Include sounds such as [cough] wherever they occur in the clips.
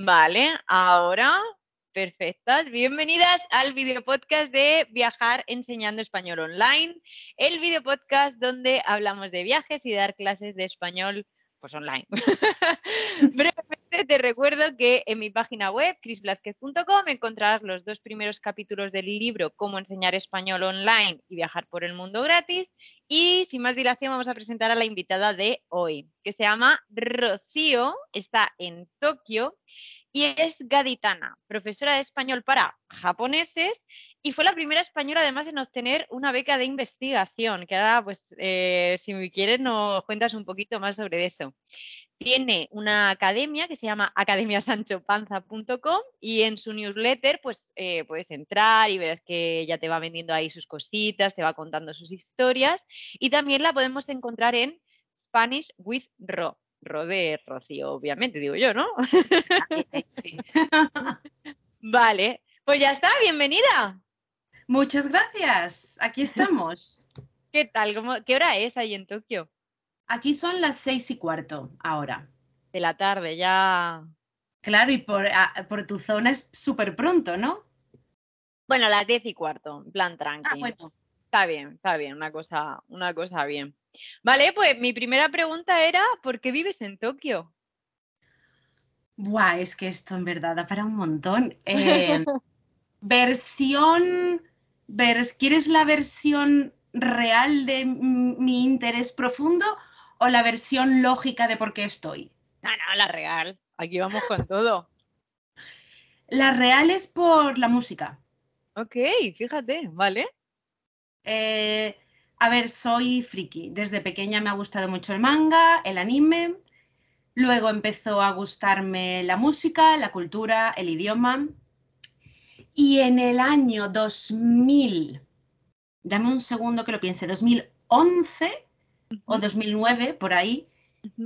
Vale, ahora, perfectas. Bienvenidas al video podcast de Viajar enseñando español online, el video podcast donde hablamos de viajes y dar clases de español pues online. [laughs] te recuerdo que en mi página web, chrisblasquez.com, encontrarás los dos primeros capítulos del libro Cómo enseñar español online y viajar por el mundo gratis. Y sin más dilación vamos a presentar a la invitada de hoy, que se llama Rocío, está en Tokio y es gaditana, profesora de español para japoneses y fue la primera española además en obtener una beca de investigación, que ahora pues eh, si quieres nos cuentas un poquito más sobre eso. Tiene una academia que se llama academiasanchopanza.com y en su newsletter pues eh, puedes entrar y verás que ella te va vendiendo ahí sus cositas, te va contando sus historias y también la podemos encontrar en Spanish with Ro Rodé Rocío, obviamente, digo yo, ¿no? Sí. [laughs] vale, pues ya está, bienvenida. Muchas gracias, aquí estamos. [laughs] ¿Qué tal? ¿Cómo, ¿Qué hora es ahí en Tokio? Aquí son las seis y cuarto ahora. De la tarde, ya. Claro, y por, por tu zona es súper pronto, ¿no? Bueno, a las diez y cuarto, en plan tranqui. Ah, bueno. Está bien, está bien, una cosa, una cosa bien. Vale, pues mi primera pregunta era, ¿por qué vives en Tokio? Buah, es que esto en verdad da para un montón. [laughs] Eh, versión, vers- ¿quieres la versión real de mi interés profundo o la versión lógica de por qué estoy? No, no, la real. Aquí vamos con todo. La real es por la música. Ok, fíjate, vale. Eh, a ver, soy friki. Desde pequeña me ha gustado mucho el manga, el anime. Luego empezó a gustarme la música, la cultura, el idioma. Y en el año 2000, dame un segundo que lo piense, 2011 o 2009, por ahí,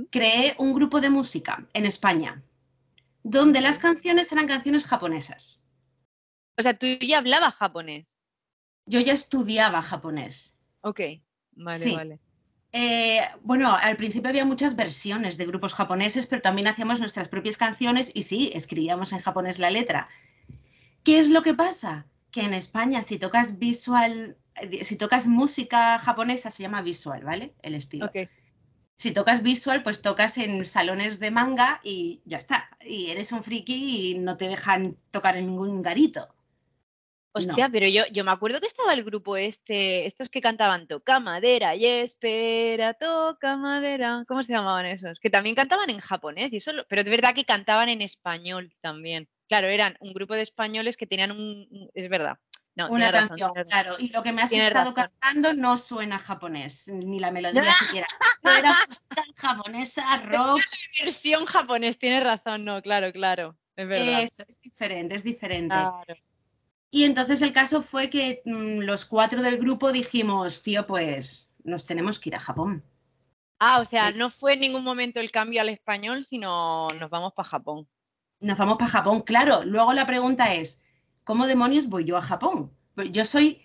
creé un grupo de música en España, donde las canciones eran canciones japonesas. O sea, tú ya hablabas japonés. Yo ya estudiaba japonés. Ok, vale, Sí. vale. Eh, bueno, al principio había muchas versiones de grupos japoneses, pero también hacíamos nuestras propias canciones y sí, escribíamos en japonés la letra. ¿Qué es lo que pasa? Que en España si tocas visual, si tocas música japonesa se llama visual, ¿vale? El estilo. Ok. Si tocas visual, pues tocas en salones de manga y ya está. Y eres un friki y no te dejan tocar en ningún garito. Hostia, pero yo, yo me acuerdo que estaba el grupo este, estos que cantaban Toca madera y espera, toca madera. ¿Cómo se llamaban esos? Que también cantaban en japonés, y eso, pero es verdad que cantaban en español también. Claro, eran un grupo de españoles que tenían un. Es verdad. No, Una razón, canción, razón. claro. Y lo que me has estado razón. cantando no suena japonés, ni la melodía [laughs] siquiera. No era japonesa, rock. Versión japonés, tienes razón, no, claro, claro. Es verdad. Eso, es diferente, es diferente. Claro. Y entonces el caso fue que mm, los cuatro del grupo dijimos, tío, pues nos tenemos que ir a Japón. Ah, o sea, Sí. no fue en ningún momento el cambio al español, sino nos vamos para Japón. Nos vamos para Japón, claro. Luego la pregunta es, ¿cómo demonios voy yo a Japón? Pues Yo soy,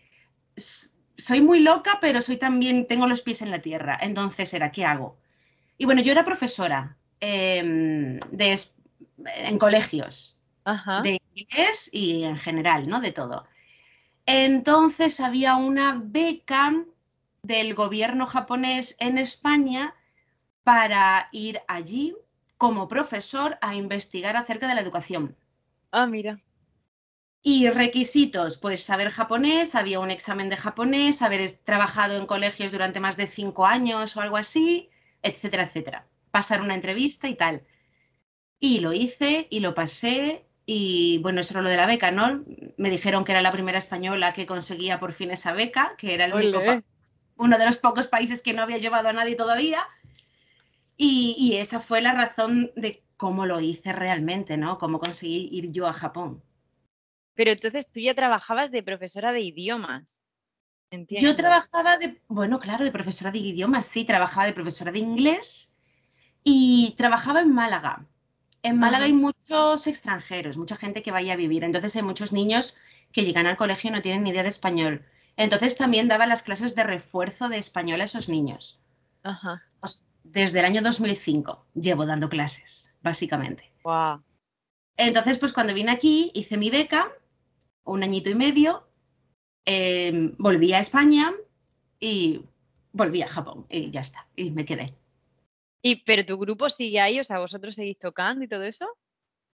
soy muy loca, pero soy también, tengo los pies en la tierra. Entonces era, ¿qué hago? Y bueno, yo era profesora em, de en colegios. Ajá. de inglés y en general, ¿no? De todo. Entonces había una beca del gobierno japonés en España para ir allí como profesor a investigar acerca de la educación. Ah, mira. Y requisitos, pues saber japonés, había un examen de japonés, haber trabajado en colegios durante más de cinco años o algo así, etcétera, etcétera. Pasar una entrevista y tal. Y lo hice y lo pasé y bueno, eso era lo de la beca, ¿no? Me dijeron que era la primera española que conseguía por fin esa beca, que era el único uno de los pocos países que no había llevado a nadie todavía. Y, y esa fue la razón de cómo lo hice realmente, ¿no? Cómo conseguí ir yo a Japón. Pero entonces tú ya trabajabas de profesora de idiomas. Entiendo. Yo trabajaba de, bueno, claro, de profesora de idiomas, sí, trabajaba de profesora de inglés y trabajaba en Málaga. En Málaga hay muchos extranjeros, mucha gente que vaya a vivir, entonces hay muchos niños que llegan al colegio y no tienen ni idea de español. Entonces también daba las clases de refuerzo de español a esos niños. Ajá. Desde el año 2005 llevo dando clases, básicamente. Guau. Entonces, pues cuando vine aquí, hice mi beca, un añito y medio, eh, volví a España y volví a Japón y ya está, y me quedé. ¿Y pero tu grupo sigue ahí? O sea, ¿vosotros seguís tocando y todo eso?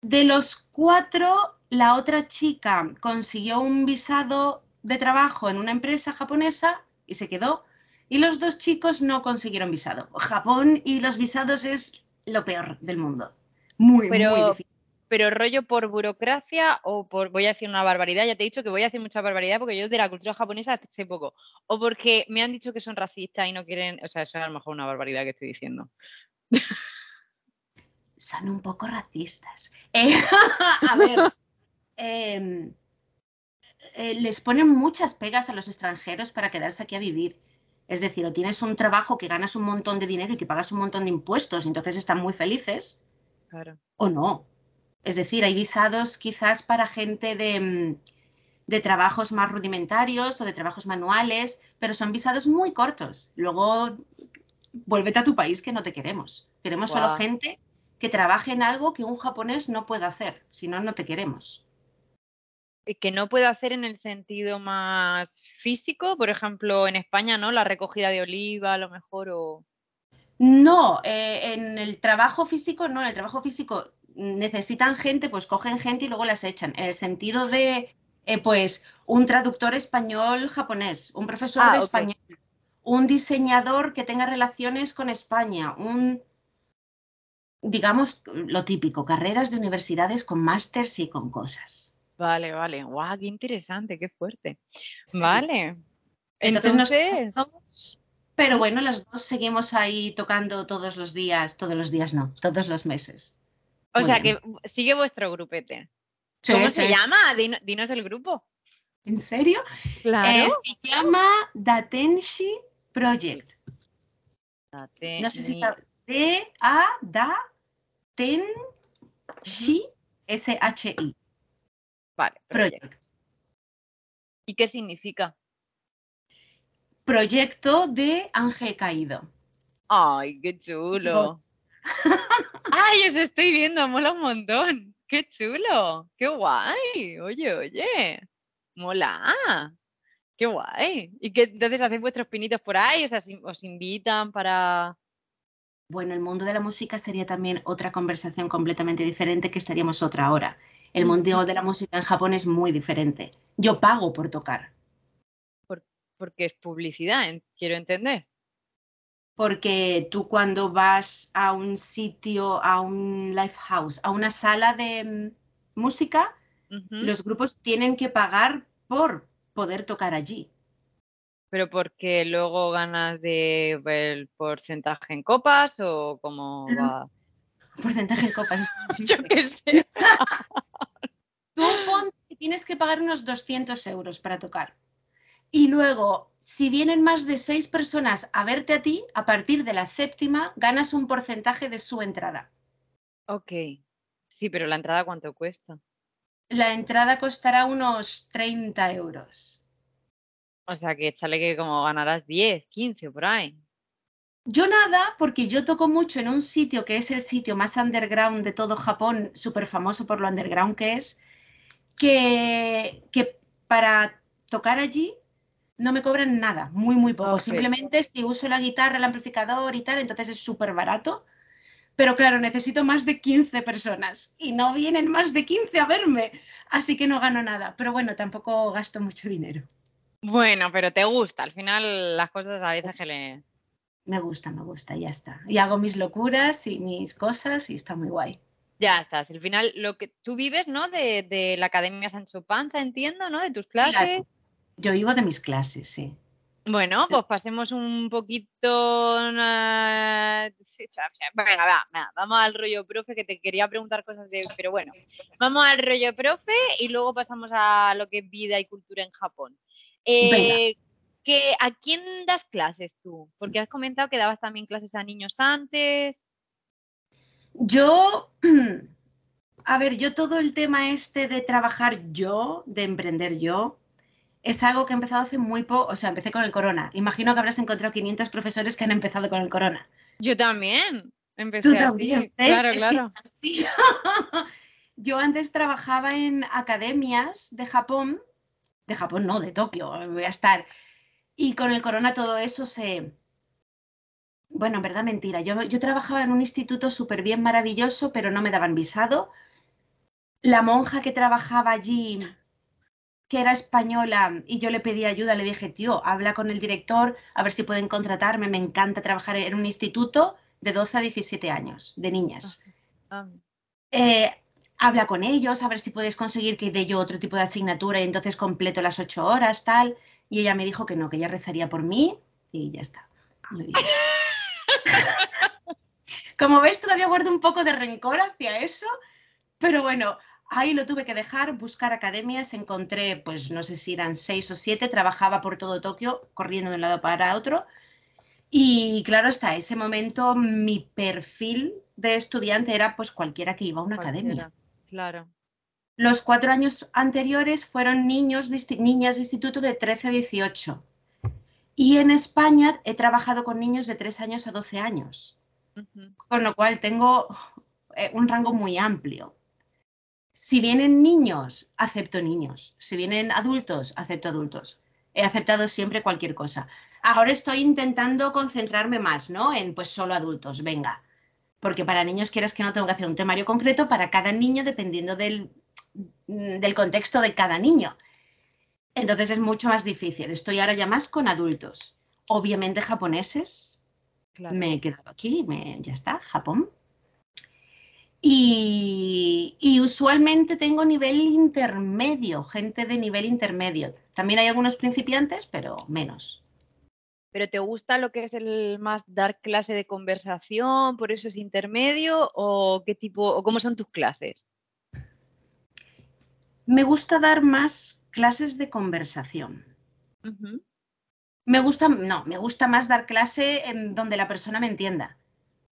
De los cuatro, la otra chica consiguió un visado de trabajo en una empresa japonesa y se quedó. Y los dos chicos no consiguieron visado. Japón y los visados es lo peor del mundo. Muy, Pero- muy difícil. ¿Pero rollo por burocracia o por, voy a decir una barbaridad? Ya te he dicho que voy a decir mucha barbaridad porque yo de la cultura japonesa sé poco. O porque me han dicho que son racistas y no quieren, o sea, eso es a lo mejor una barbaridad que estoy diciendo. [laughs] Son un poco racistas. Eh, [laughs] a ver, em, eh, les ponen muchas pegas a los extranjeros para quedarse aquí a vivir. Es decir, o tienes un trabajo que ganas un montón de dinero y que pagas un montón de impuestos, y entonces están muy felices, Claro. o no. Es decir, hay visados quizás para gente de, mm, de trabajos más rudimentarios o de trabajos manuales, pero son visados muy cortos. Luego, vuélvete a tu país que no te queremos. Queremos solo gente que trabaje en algo que un japonés no puede hacer, si no, no te queremos. Y Que no puedo hacer en el sentido más físico, por ejemplo, en España, ¿no? La recogida de oliva, a lo mejor, o... No, eh, en el trabajo físico, no, en el trabajo físico necesitan gente, pues cogen gente y luego las echan. En el sentido de, eh, pues, un traductor español-japonés, un profesor Ah, de español, un diseñador que tenga relaciones con España, un, digamos, lo típico, carreras de universidades con másters y con cosas. Vale, vale. Guau, qué interesante, qué fuerte. Sí. Vale. Entonces nos Entonces, casamos, pero bueno, las dos seguimos ahí tocando todos los días, todos los días no, todos los meses. o Muy sea bien. que sigue vuestro grupete. Sí, ¿Cómo se llama? Dino- dinos el grupo. ¿En serio? Claro. Eh, se llama Datenshi Project. No sé si sabes. D-A Vale. Project. ¿Y qué significa? Proyecto de Ángel Caído. Ay, qué chulo. [laughs] Ay, os estoy viendo, mola un montón. Qué chulo, qué guay. Oye, oye, mola. Qué guay. ¿Y que entonces hacéis vuestros pinitos por ahí? O sea, os invitan para... Bueno, el mundo de la música sería también otra conversación completamente diferente que estaríamos otra hora. El mundo de la música en Japón es muy diferente. Yo pago por tocar, porque es publicidad, quiero entender. porque tú cuando vas a un sitio, a un live house, a una sala de mm, música, los grupos tienen que pagar por poder tocar allí. Pero porque luego ganas de el porcentaje en copas o cómo Ujú. va. [laughs] Porcentaje en copas. eso [laughs] Yo qué sé. [laughs] Tú tienes que pagar unos 200 euros para tocar. Y luego, si vienen más de seis personas a verte a ti, a partir de la séptima ganas un porcentaje de su entrada. Ok. Sí, pero la entrada cuánto cuesta. La entrada costará unos 30 euros. O sea que échale que como ganarás 10, 15 por ahí. Yo nada, porque yo toco mucho en un sitio que es el sitio más underground de todo Japón, súper famoso por lo underground que es, que, que para tocar allí no me cobran nada, muy, muy poco. Simplemente si uso la guitarra, el amplificador y tal, entonces es súper barato. Pero claro, necesito más de 15 personas y no vienen más de 15 a verme, así que no gano nada. Pero bueno, tampoco gasto mucho dinero. Bueno, pero te gusta. Al final las cosas a veces que le... Me gusta, me gusta, ya está. Y hago mis locuras y mis cosas y está muy guay. Ya estás. Al final lo que tú vives, ¿no? De, de la Academia Sancho Panza, entiendo, ¿no? De tus clases. Yo vivo de mis clases, sí. Bueno, pues pasemos un poquito. Venga, va, va, vamos al rollo profe, que te quería preguntar cosas de. Pero bueno, vamos al rollo profe y luego pasamos a lo que es vida y cultura en Japón. Eh, que, ¿A quién das clases tú? Porque has comentado que dabas también clases a niños antes. Yo, [clears throat] a ver, yo todo el tema este de trabajar yo, de emprender yo, es algo que he empezado hace muy poco, o sea, empecé con el corona. Imagino que habrás encontrado 500 profesores que han empezado con el corona. Yo también. Empecé Tú también. Claro, Es que claro. es así. [laughs] yo antes trabajaba en academias de Japón, de Japón no, de Tokio, voy a estar. Y con el corona todo eso se... Bueno, en verdad mentira. Yo, yo trabajaba en un instituto súper bien maravilloso, pero no me daban visado. La monja que trabajaba allí que era española y yo le pedí ayuda, le dije, tío, habla con el director a ver si pueden contratarme, me encanta trabajar en un instituto de 12 a 17 años, de niñas. Ah, ah. Eh, habla con ellos, a ver si puedes conseguir que dé yo otro tipo de asignatura y entonces completo las ocho horas, tal. Y ella me dijo que no, que ella rezaría por mí y ya está. [laughs] Como ves, todavía guardo un poco de rencor hacia eso, pero bueno, Ahí lo tuve que dejar, buscar academias, encontré, pues no sé si eran seis o siete, trabajaba por todo Tokio, corriendo de un lado para otro. Y claro hasta ese momento mi perfil de estudiante era pues cualquiera que iba a una academia. Claro. Los cuatro años anteriores fueron niños, niñas de instituto de 13 a 18. Y en España he trabajado con niños de 3 años a 12 años. Con lo cual tengo eh, un rango muy amplio. Si vienen niños, acepto niños. Si vienen adultos, acepto adultos. He aceptado siempre cualquier cosa. Ahora estoy intentando concentrarme más, ¿no? En pues solo adultos, venga. Porque para niños quieras que no tengo que hacer un temario concreto para cada niño dependiendo del, del contexto de cada niño. Entonces es mucho más difícil. Estoy ahora ya más con adultos. Obviamente japoneses. Me he quedado aquí, me, ya está, Japón. Y, usualmente tengo nivel intermedio, gente de nivel intermedio. También hay algunos principiantes, pero menos. ¿Pero te gusta lo que es el más dar clase de conversación, por eso es intermedio? ¿O qué tipo, o cómo son tus clases? Me gusta dar más clases de conversación. Me gusta, no, me gusta más dar clase en donde la persona me entienda.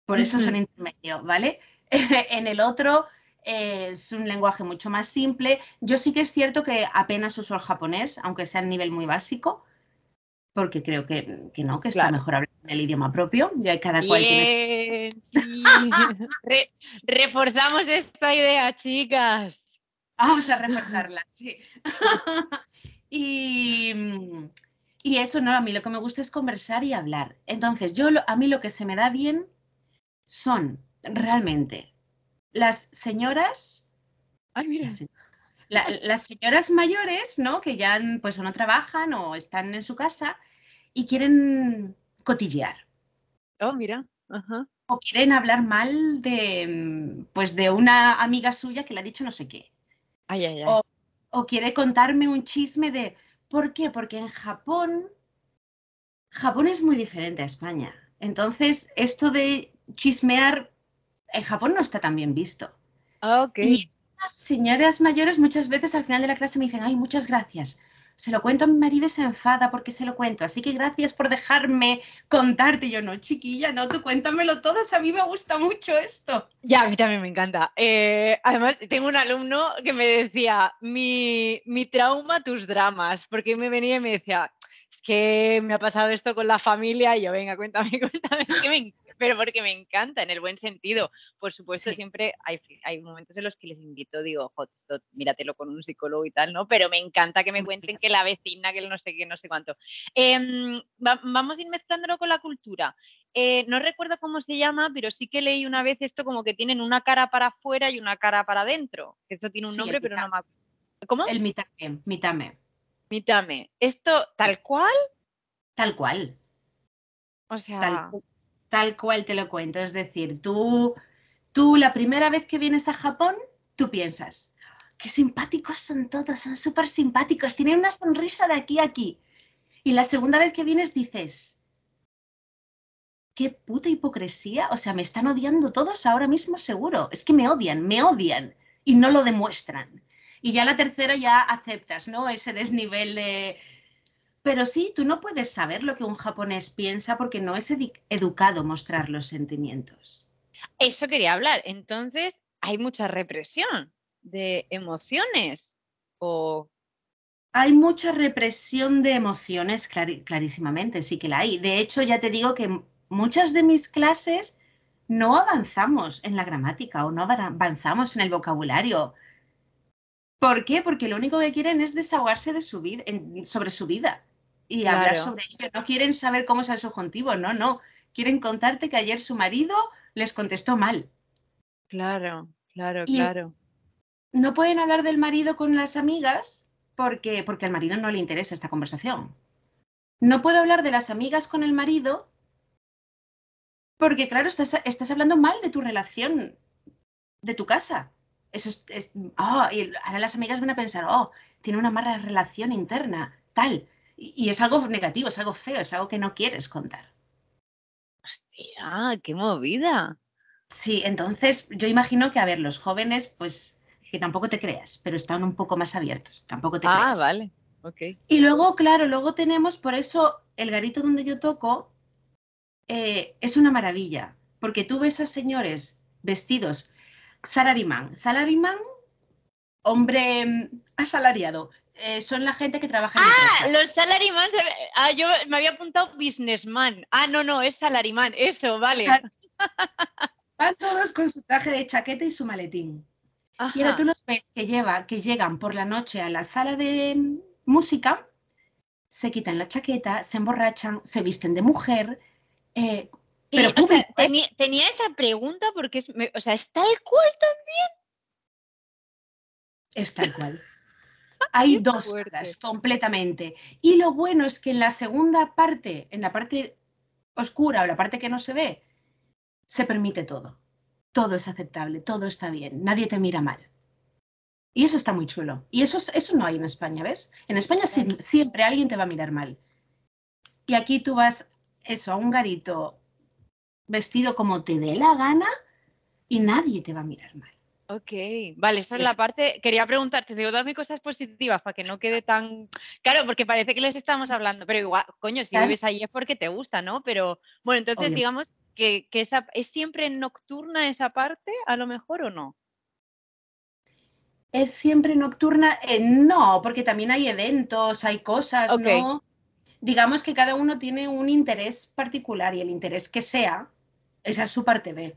Por eso son intermedio, ¿vale? [laughs] en el otro eh, es un lenguaje mucho más simple. Yo sí que es cierto que apenas uso el japonés, aunque sea a nivel muy básico, porque creo que, no, que está mejor hablar en el idioma propio. Ya cada cual tiene... [laughs] reforzamos esta idea, chicas. Vamos a reforzarla, sí. [laughs] y, y, eso, no, a mí lo que me gusta es conversar y hablar. Entonces, yo a mí lo que se me da bien son realmente. Las señoras. Las, señoras mayores, ¿no? Que ya pues no trabajan o están en su casa y quieren cotillear. Oh, mira. O quieren hablar mal de, pues de una amiga suya que le ha dicho no sé qué. O, o quiere contarme un chisme de. ¿Por qué? Porque en Japón. Japón es muy diferente a España. Entonces, esto de chismear en Japón no está tan bien visto. Ah, y las señoras mayores muchas veces al final de la clase me dicen, ay, muchas gracias. Se lo cuento a mi marido y se enfada porque se lo cuento. Así que gracias por dejarme contarte. yo, no, chiquilla, no, tú cuéntamelo todo. A mí me gusta mucho esto. Ya, a mí también me encanta. Eh, además, tengo un alumno que me decía, mi, mi trauma, tus dramas. Porque me venía y me decía, es que me ha pasado esto con la familia. Y yo, venga, cuéntame, [laughs] cuéntame. Es que me pero porque me encanta, en el buen sentido. Por supuesto, siempre hay, hay, momentos en los que les invito, digo, esto míratelo con un psicólogo y tal, ¿no? Pero me encanta que me cuenten que la vecina, que el no sé qué, no sé cuánto. Em, vamos a ir mezclándolo con la cultura. Eh, no recuerdo cómo se llama, pero sí que leí una vez esto como que tienen una cara para afuera y una cara para adentro. Esto tiene un nombre, pero no me acuerdo. ¿Cómo? El mitame, mitame. Mitame. ¿Esto tal cual? Tal cual. O sea tal cual te lo cuento. Es decir, tú, tú la primera vez que vienes a Japón, tú piensas, qué simpáticos son todos, son súper simpáticos, tienen una sonrisa de aquí a aquí. Y la segunda vez que vienes dices, qué puta hipocresía, o sea, me están odiando todos ahora mismo seguro, es que me odian, me odian y no lo demuestran. Y ya la tercera ya aceptas, ¿no? Ese desnivel de, pero sí, tú no puedes saber lo que un japonés piensa porque no es educado mostrar los sentimientos. Eso quería hablar. Entonces, hay mucha represión de emociones o hay mucha represión de emociones, clarísimamente, sí que la hay. De hecho, ya te digo que muchas de mis clases no avanzamos en la gramática o no avanzamos en el vocabulario. ¿Por qué? Porque lo único que quieren es desahogarse de su vida, sobre su vida y hablar sobre ello. No quieren saber cómo es el subjuntivo, no, no. Quieren contarte que ayer su marido les contestó mal. Claro, claro, claro. No pueden hablar del marido con las amigas porque, porque al marido no le interesa esta conversación. No puedo hablar de las amigas con el marido porque, claro, estás, estás hablando mal de tu relación, de tu casa. Eso es, oh, y ahora las amigas van a pensar, oh, tiene una mala relación interna, tal. Y, es algo negativo, es algo feo, es algo que no quieres contar. Hostia, qué movida. Sí, entonces yo imagino que, a ver, los jóvenes, pues, que tampoco te creas, pero están un poco más abiertos, tampoco te ah, creas. Ah, vale, ok. Y luego, claro, luego tenemos, por eso, el garito donde yo toco eh, es una maravilla, porque tú ves a señores vestidos salarimán. Salarimán, hombre mm, asalariado. Eh, son la gente que trabaja en Ah, los salarimán. Ah, yo me había apuntado businessman. Ah, no, no, es salarimán. Eso, vale. [laughs] Van todos con su traje de chaqueta y su maletín. Y ahora tú los ves que, lleva, que llegan por la noche a la sala de mm, música, se quitan la chaqueta, se emborrachan, se visten de mujer, eh, pero tenía, esa pregunta porque es, o sea, ¿es tal cual también? Es tal cual. Hay dos caras completamente. Y lo bueno es que en la segunda parte, en la parte oscura o la parte que no se ve, se permite todo. Todo es aceptable, todo está bien, nadie te mira mal. Y eso está muy chulo. Y eso, eso no hay en España, ¿ves? En España siempre alguien te va a mirar mal. Y aquí tú vas eso, a un garito vestido como te dé la gana y nadie te va a mirar mal. Ok, vale, esta es, la parte. Quería preguntarte, digo, dame cosas positivas para que no quede tan. Claro, porque parece que les estamos hablando, pero igual, coño, si vives ahí es porque te gusta, ¿no? Pero bueno, entonces digamos que, esa, es siempre nocturna esa parte, a lo mejor o no. Es siempre nocturna, eh, no, porque también hay eventos, hay cosas, ¿no? digamos que cada uno tiene un interés particular y el interés que sea, esa es su parte B.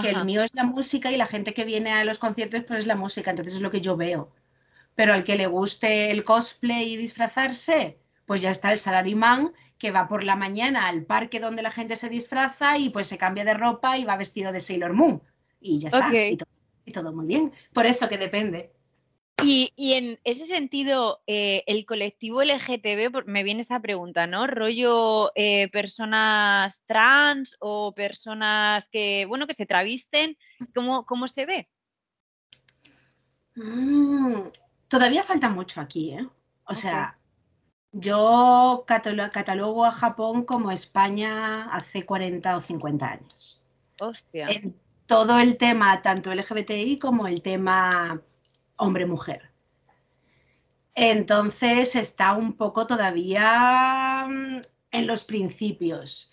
Que el mío es la música y la gente que viene a los conciertos pues es la música, entonces es lo que yo veo. Pero al que le guste el cosplay y disfrazarse, pues ya está el salarimán que va por la mañana al parque donde la gente se disfraza y pues se cambia de ropa y va vestido de Sailor Moon. Y ya está. y todo muy bien. Por eso que depende. Y, en ese sentido, eh, el colectivo LGTB, me viene esa pregunta, ¿no? Rollo eh, personas trans o personas que, bueno, que se travisten, ¿cómo, cómo se ve? Mm, todavía falta mucho aquí, ¿eh? O sea, yo catalogo a Japón como España hace 40 o 50 años. Hostia. En todo el tema, tanto LGBTI como el tema hombre-mujer. Entonces está un poco todavía mm, en los principios.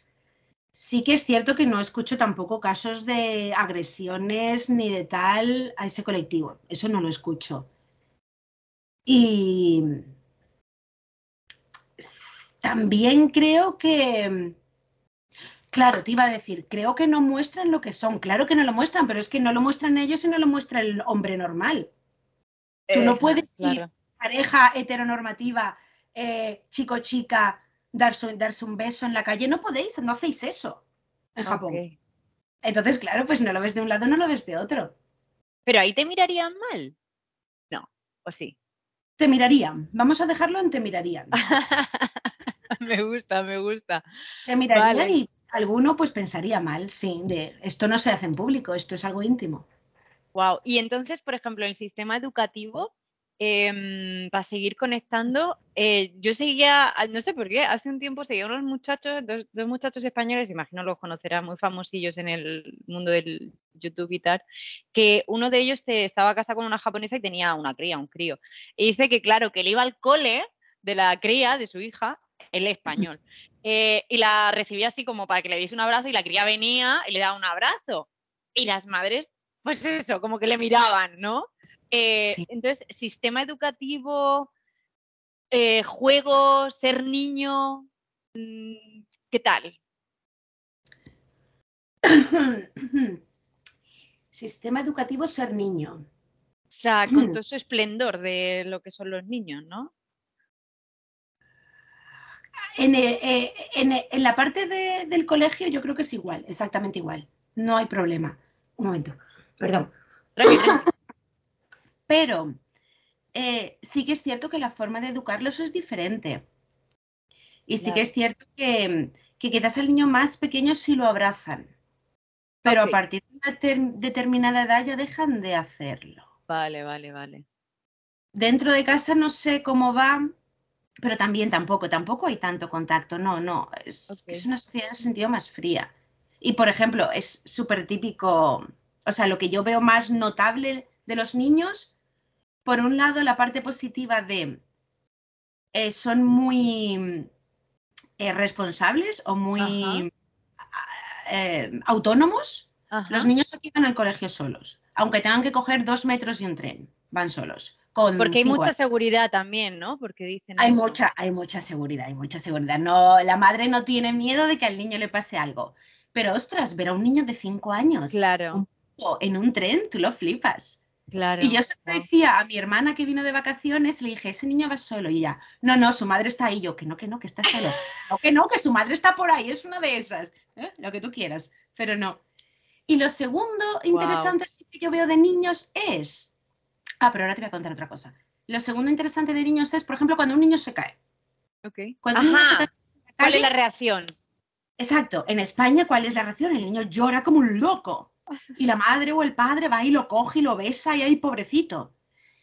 Sí que es cierto que no escucho tampoco casos de agresiones ni de tal a ese colectivo. Eso no lo escucho. Y también creo que, claro, te iba a decir, creo que no muestran lo que son. Claro que no lo muestran, pero es que no lo muestran ellos y no lo muestra el hombre normal. Tú no puedes ir pareja heteronormativa, eh, chico-chica, darse, darse un beso en la calle. No podéis, no hacéis eso en Japón. Entonces, claro, pues no lo ves de un lado, no lo ves de otro. Pero ahí te mirarían mal. No, o sí. Te mirarían. Vamos a dejarlo en te mirarían. [laughs] me gusta, me gusta. Te mirarían y alguno pues pensaría mal, sí, de esto no se hace en público, esto es algo íntimo. Wow. Y entonces, por ejemplo, el sistema educativo, em, para seguir conectando, eh, yo seguía, no sé por qué, hace un tiempo seguía unos muchachos, dos, muchachos españoles, imagino los conocerás, muy famosillos en el mundo del YouTube y tal, que uno de ellos estaba casado con una japonesa y tenía una cría, un crío. Y dice que, claro, que él iba al cole de la cría de su hija, el español, [laughs] eh, y la recibía así como para que le diese un abrazo y la cría venía y le daba un abrazo. Y las madres pues eso, como que le miraban, ¿no? Eh, entonces, sistema educativo, eh, juego, ser niño, mm, ¿qué tal? [coughs] Sistema educativo ser niño. O sea, con [clears throat] todo su esplendor de lo que son los niños, ¿no? En, eh, eh, en- en la parte de- del colegio yo creo que es igual, exactamente igual. No hay problema. Un momento, perdón. Tranqui, [coughs] tranqui. Pero eh, sí que es cierto que la forma de educarlos es diferente. Y sí que es cierto que, que quizás al niño más pequeño sí lo abrazan. Pero a partir de una ter- determinada edad ya dejan de hacerlo. Vale, vale, vale. Dentro de casa no sé cómo va, pero también tampoco, tampoco hay tanto contacto. No, no, es, es una sociedad en sentido más fría. Y por ejemplo, es súper típico, o sea, lo que yo veo más notable de los niños, por un lado, la parte positiva de eh, son muy eh, responsables o muy eh, autónomos. Ajá. Los niños aquí van al colegio solos, aunque tengan que coger dos metros y un tren, van solos. Con Porque hay mucha años. seguridad también, ¿no? Porque dicen Hay eso. mucha, hay mucha seguridad, hay mucha seguridad. No, la madre no tiene miedo de que al niño le pase algo. Pero ostras, ver a un niño de cinco años Claro, en un tren, tú lo flipas. claro. Y yo se lo Wow. decía a mi hermana que vino de vacaciones, le dije, ese niño va solo. Y ella, no, no, su madre está ahí. Yo, que no, que no, que está solo. [laughs] No, que no, que su madre está por ahí, es una de esas. ¿eh? Lo que tú quieras, pero no. Y lo segundo interesante sí que yo veo de niños es. Ah, pero ahora te voy a contar otra cosa. Lo segundo interesante de niños es, por ejemplo, cuando un niño se cae. Ok. Cuando un niño se Ajá. cae ¿Cuál es la reacción? Exacto, en España, ¿cuál es la reacción? El niño llora como un loco. Y la madre o el padre va y lo coge y lo besa y ahí pobrecito.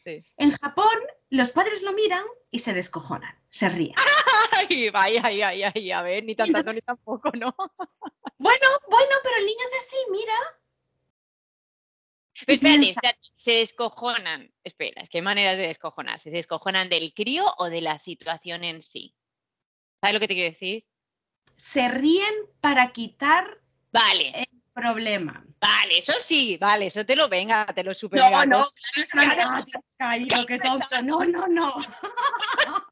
Sí. En Japón, los padres lo miran y se descojonan, se ríen. [laughs] Ay, ay, ay, ay, ay, a ver, ni tan tanto ni tampoco, ¿no? [laughs] Bueno, bueno, pero el niño hace así, mira. Pero espérate, se descojonan. Espera, es que hay maneras de descojonarse. ¿Se descojonan del crío o de la situación en sí? ¿Sabes lo que te quiero decir? Se ríen para quitar Vale, problema. vale, eso sí, vale, eso te lo venga, te lo super No, no, compro. claro, es una- te has caído, qué tonto. No, no, no. [laughs]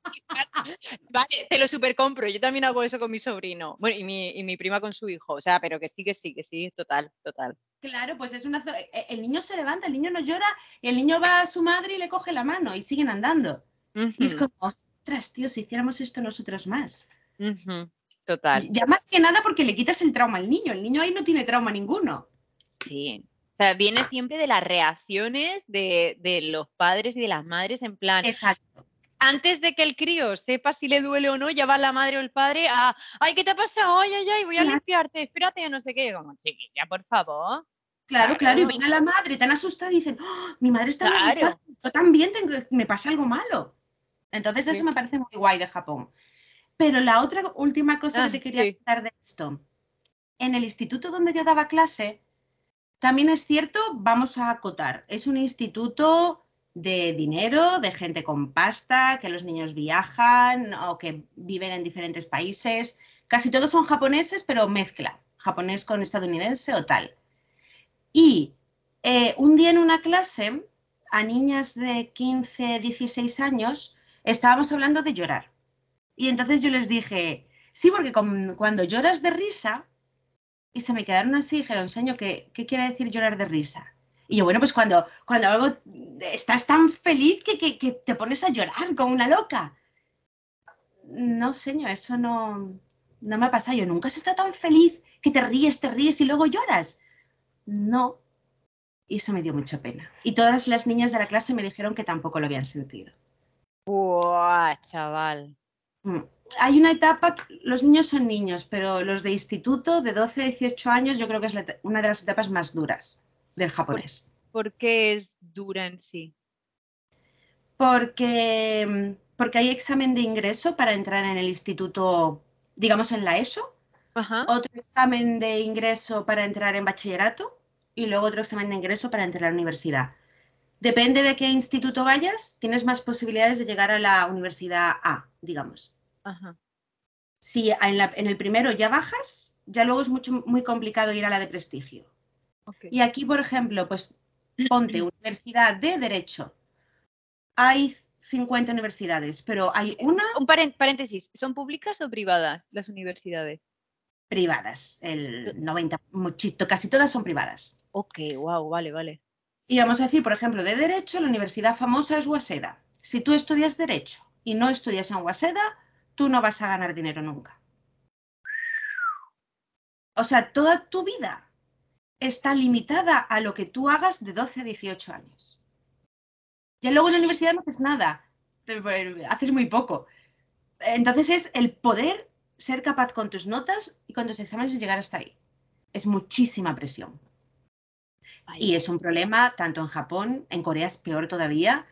Vale, te lo super compro. Yo también hago eso con mi sobrino. Bueno, y mi, y mi prima con su hijo. O sea, pero que sí, que sí, que sí, total, total. Claro, pues es una. zo- eh, El niño se levanta, el niño no llora, y el niño va a su madre y le coge la mano y siguen andando. Y es como, ostras, tío, si hiciéramos esto nosotros más. ujú, Total. Ya más que nada porque le quitas el trauma al niño. El niño ahí no tiene trauma ninguno. Sí. O sea, viene siempre de las reacciones de, de los padres y de las madres en plan, Exacto. antes de que el crío sepa si le duele o no, ya va la madre o el padre a, ay, ¿qué te ha pasado? Ay, ay, ay, voy a Claro. limpiarte, espérate, no sé qué. Como, chiquilla, por favor. Claro, claro. Y Claro. a la madre tan asustada y dicen, "Ah, mi madre está Claro. asustada, yo también tengo, me pasa algo malo. Entonces Sí. eso me parece muy guay de Japón. Pero la otra última cosa Ah, que te quería sí. contar de esto. En el instituto donde yo daba clase, también es cierto, vamos a acotar, es un instituto de dinero, de gente con pasta, que los niños viajan o que viven en diferentes países. Casi todos son japoneses, pero mezcla, japonés con estadounidense o tal. Y eh, un día en una clase, a niñas de 15, 16 años, estábamos hablando de llorar. Y entonces yo les dije, sí, porque cuando lloras de risa, y se me quedaron así, dijeron, señor, ¿qué, qué quiere decir llorar de risa? Y yo, bueno, pues cuando, cuando estás tan feliz que, que- que te pones a llorar como una loca. No, señor, eso no, no me ha pasado. Yo nunca has estado tan feliz que te ríes, te ríes y luego lloras. No. Y eso me dio mucha pena. Y todas las niñas de la clase me dijeron que tampoco lo habían sentido. Buah, chaval. Mm. Hay una etapa, los niños son niños, pero los de instituto de 12 a 18 años yo creo que es la una de las etapas más duras del japonés. ¿Por qué es dura en sí? Porque, mm, porque hay examen de ingreso para entrar en el instituto, digamos en la ESO, Ajá. otro examen de ingreso para entrar en bachillerato y luego otro examen de ingreso para entrar a la universidad. Depende de qué instituto vayas, tienes más posibilidades de llegar a la universidad A, digamos. Ajá. Si en, la- en el primero ya bajas, ya luego es mucho, muy complicado ir a la de prestigio. Y aquí, por ejemplo, pues ponte [clears throat] Universidad de Derecho. Hay 50 universidades, pero hay una Un paréntesis, ¿son públicas o privadas las universidades? privadas. El 90, muchito, casi todas son privadas. Ok, wow, vale, vale. Y vamos a decir, por ejemplo, de Derecho, la universidad famosa es Waseda. Si tú estudias Derecho y no estudias en Waseda, tú no vas a ganar dinero nunca. O sea, toda tu vida está limitada a lo que tú hagas de 12 a 18 años. Ya luego en la universidad no haces nada, haces muy poco. Entonces es el poder ser capaz con tus notas y con tus exámenes de llegar hasta ahí. Es muchísima presión. Y es un problema tanto en Japón, en Corea es peor todavía,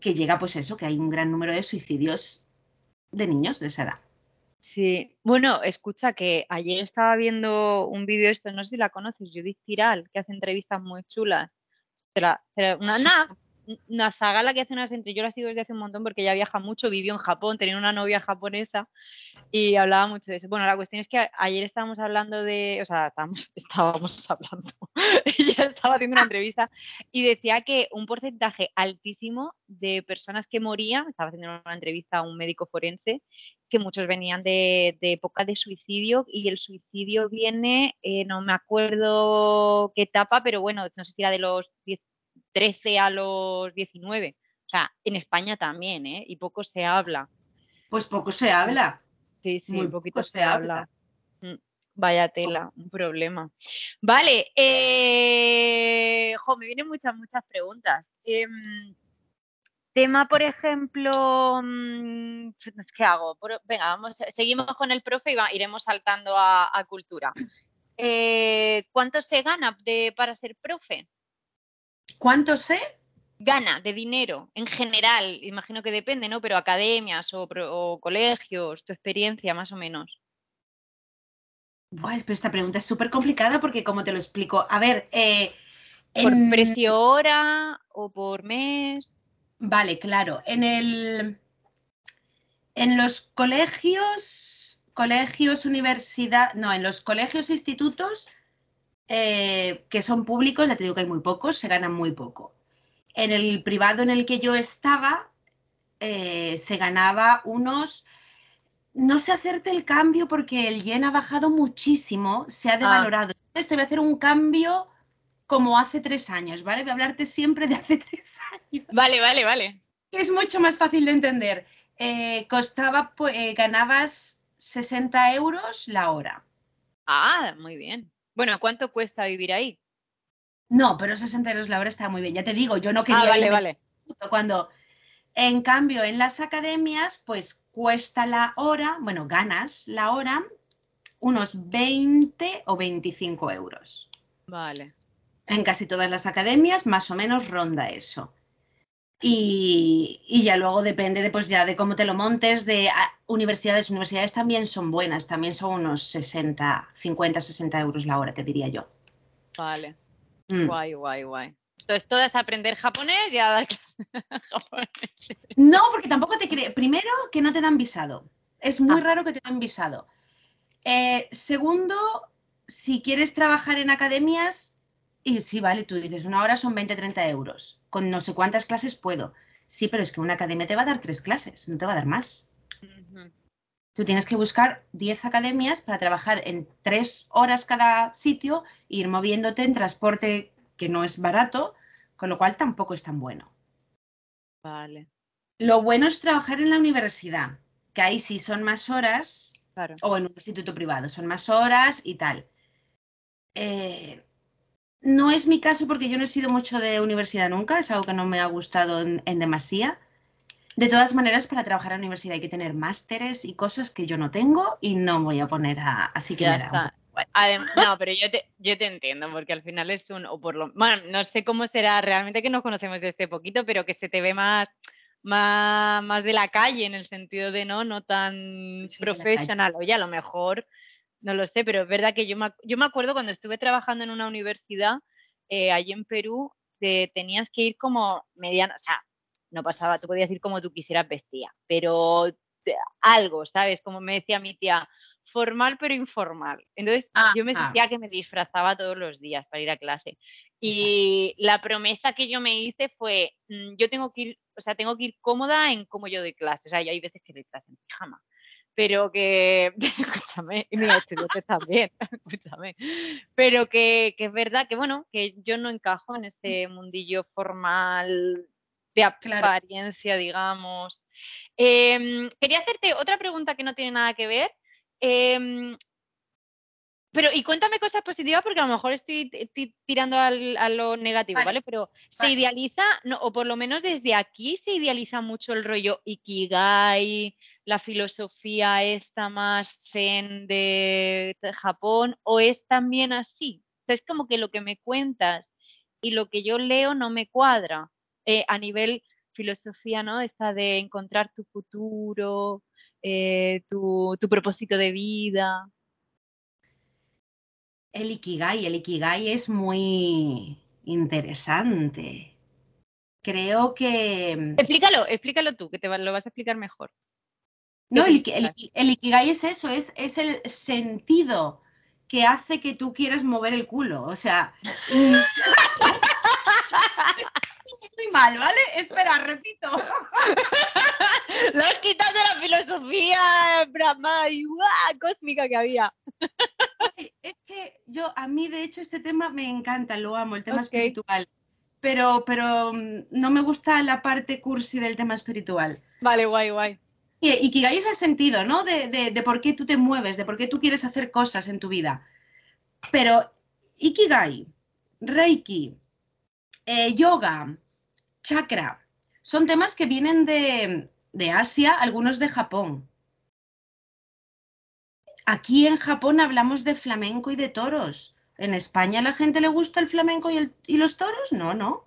que llega pues eso, que hay un gran número de suicidios de niños de esa edad. Sí, bueno, escucha que ayer estaba viendo un vídeo esto, no sé si la conoces, Judith Tiral, que hace entrevistas muy chulas. una, una zagala que hace unas entre yo la sigo desde hace un montón porque ella viaja mucho, vivió en Japón, tenía una novia japonesa y hablaba mucho de eso. Bueno, la cuestión es que ayer estábamos hablando de, o sea, estábamos, [laughs] estábamos hablando, [laughs] ella estaba haciendo una [laughs] entrevista y decía que un porcentaje altísimo de personas que morían, estaba haciendo una entrevista a un médico forense, que muchos venían de, época de suicidio y el suicidio viene, eh, no me acuerdo qué etapa, pero bueno, no sé si era de los 10 13 a los 19. O sea, en España también, ¿eh? Y poco se habla. Pues poco se habla. Sí, sí, Muy poquito se, habla. Mm, vaya tela, un problema. Vale, eh, me vienen muchas, muchas preguntas. Em, tema, por ejemplo, mm, ¿qué hago? venga, vamos, seguimos con el profe y iremos saltando a, cultura. Eh, ¿Cuánto se gana para ser profe? ¿Cuánto se gana de dinero en general? Imagino que depende, ¿no? Pero academias o, colegios, tu experiencia más o menos. Pues esta pregunta es súper complicada porque, como te lo explico, a ver. Eh, ¿Por precio hora o por mes? Vale, claro. En el. En los colegios, colegios, universidad, no, en los colegios, institutos, eh, que son públicos, ya te digo que hay muy pocos, se ganan muy poco. En el privado en el que yo estaba, eh, se ganaba unos... No sé hacerte el cambio porque el yen ha bajado muchísimo, se ha ah. devalorado. Entonces te voy a hacer un cambio como hace tres años, ¿vale? Voy a hablarte siempre de hace [laughs] tres años. Vale, vale, vale. Es mucho más fácil de entender. Eh, costaba, pues, ganabas 60 euros la hora. Ah, muy bien. Bueno, ¿cuánto cuesta vivir ahí? No, pero 60 euros la hora está muy bien. Ya te digo, yo no quería. Ah, vale, vale. Cuando, en cambio, en las academias, pues cuesta la hora, bueno, ganas la hora unos 20 o 25 euros. Vale. En casi todas las academias, más o menos ronda eso. Y, ya luego depende de, pues ya de cómo te lo montes, de ah, universidades. Universidades también son buenas, también son unos 60, 50, 60 euros la hora, te diría yo. Vale. Mm. Guay, guay, guay. Entonces, todo es aprender japonés y a dar [laughs] japonés. No, porque tampoco te creo. Primero, que no te dan visado. Es muy ah. raro que te den visado. Eh, segundo, si quieres trabajar en academias, y sí, vale, tú dices, una hora son 20, 30 euros con no sé cuántas clases puedo. Sí, pero es que una academia te va a dar tres clases, no te va a dar más. Tú tienes que buscar 10 academias para trabajar en tres horas cada sitio e ir moviéndote en transporte que no es barato, con lo cual tampoco es tan bueno. Vale. Lo bueno es trabajar en la universidad, que ahí sí son más horas, o en un instituto privado, son más horas y tal. Eh, no es mi caso porque yo no he sido mucho de universidad nunca, es algo que no me ha gustado en, demasía. De todas maneras, para trabajar en la universidad hay que tener másteres y cosas que yo no tengo y no voy a poner a... Así que no, pero yo te, yo te entiendo, porque al final es un, o por lo, bueno, no sé cómo será realmente que nos conocemos de este poquito, pero que se te ve más, más, más de la calle en el sentido de no, no tan profesional. Oye, a lo mejor no lo sé, pero es verdad que yo me, yo me acuerdo cuando estuve trabajando en una universidad eh, allí en Perú, tenías que ir como mediano, o sea, no pasaba, tú podías ir como tú quisieras vestía, pero algo, ¿sabes? Como me decía mi tía, formal pero informal. Entonces yo me sentía que me disfrazaba todos los días para ir a clase. Y la promesa que yo me hice fue, mm, yo tengo que ir, o sea, tengo que ir cómoda en cómo yo doy clase. O sea, yo hay veces que doy clase en pijama pero que, [laughs] escúchame, y mira, estudiantes también, [laughs] escúchame, pero que, que, es verdad que, bueno, que yo no encajo en ese mundillo formal de apariencia, digamos. Em, quería hacerte otra pregunta que no tiene nada que ver. Em, pero, y cuéntame cosas positivas porque a lo mejor estoy tirando a lo negativo, ¿vale? Pero se idealiza, o por lo menos desde aquí se idealiza mucho el rollo Ikigai, la filosofía esta más zen de Japón, o es también así. O sea, es como que lo que me cuentas y lo que yo leo no me cuadra eh, a nivel filosofía, ¿no? Esta de encontrar tu futuro, eh, tu propósito de vida. El Ikigai, el Ikigai es muy interesante. Creo que... Mm, explícalo, explícalo tú, que te lo vas a explicar mejor. No, el, Ikigai es eso, es, es el sentido que hace que tú quieras mover el culo. O sea, [laughs] muy mal, ¿vale? Espera, repito. [laughs] Lo has quitado de la filosofía Brahma y cósmica que había. Es que yo, a mí de hecho este tema me encanta, lo amo, el tema espiritual. Pero, pero mm, no me gusta la parte cursi del tema espiritual. Vale, guay, guay. Y, que es el sentido, ¿no? De, por qué tú te mueves, de por qué tú quieres hacer cosas en tu vida. Pero Ikigai, Reiki, eh, yoga, chakra, son temas que vienen de, Asia, algunos de Japón. Aquí en Japón hablamos de flamenco y de toros. ¿En España la gente le gusta el flamenco y los toros? No, no.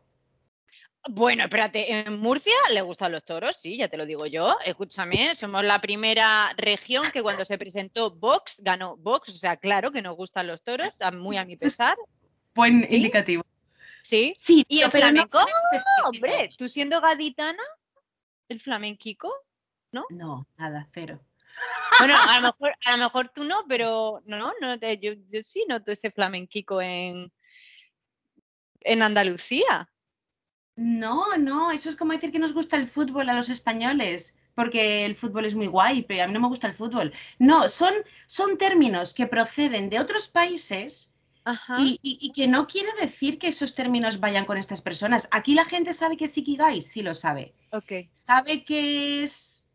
Bueno, espérate, en Murcia le gustan los toros, sí, ya te lo digo yo. Escúchame, somos la primera región que cuando se presentó Vox ganó Vox, o sea, claro que nos gustan los toros, muy a mi pesar. Buen indicativo. Sí. Sí, y el flamenco, hombre, tú siendo gaditana, el flamenquico, ¿no? No, nada, cero. Bueno, a lo mejor, a lo mejor tú no, pero no, no yo, yo sí noto ese flamenquico en, en Andalucía. No, no, eso es como decir que nos gusta el fútbol a los españoles, porque el fútbol es muy guay, pero a mí no me gusta el fútbol. No, son, son términos que proceden de otros países y, que no quiere decir que esos términos vayan con estas personas. Aquí la gente sabe que es Ikigai, sí lo sabe. Okay. Sabe que es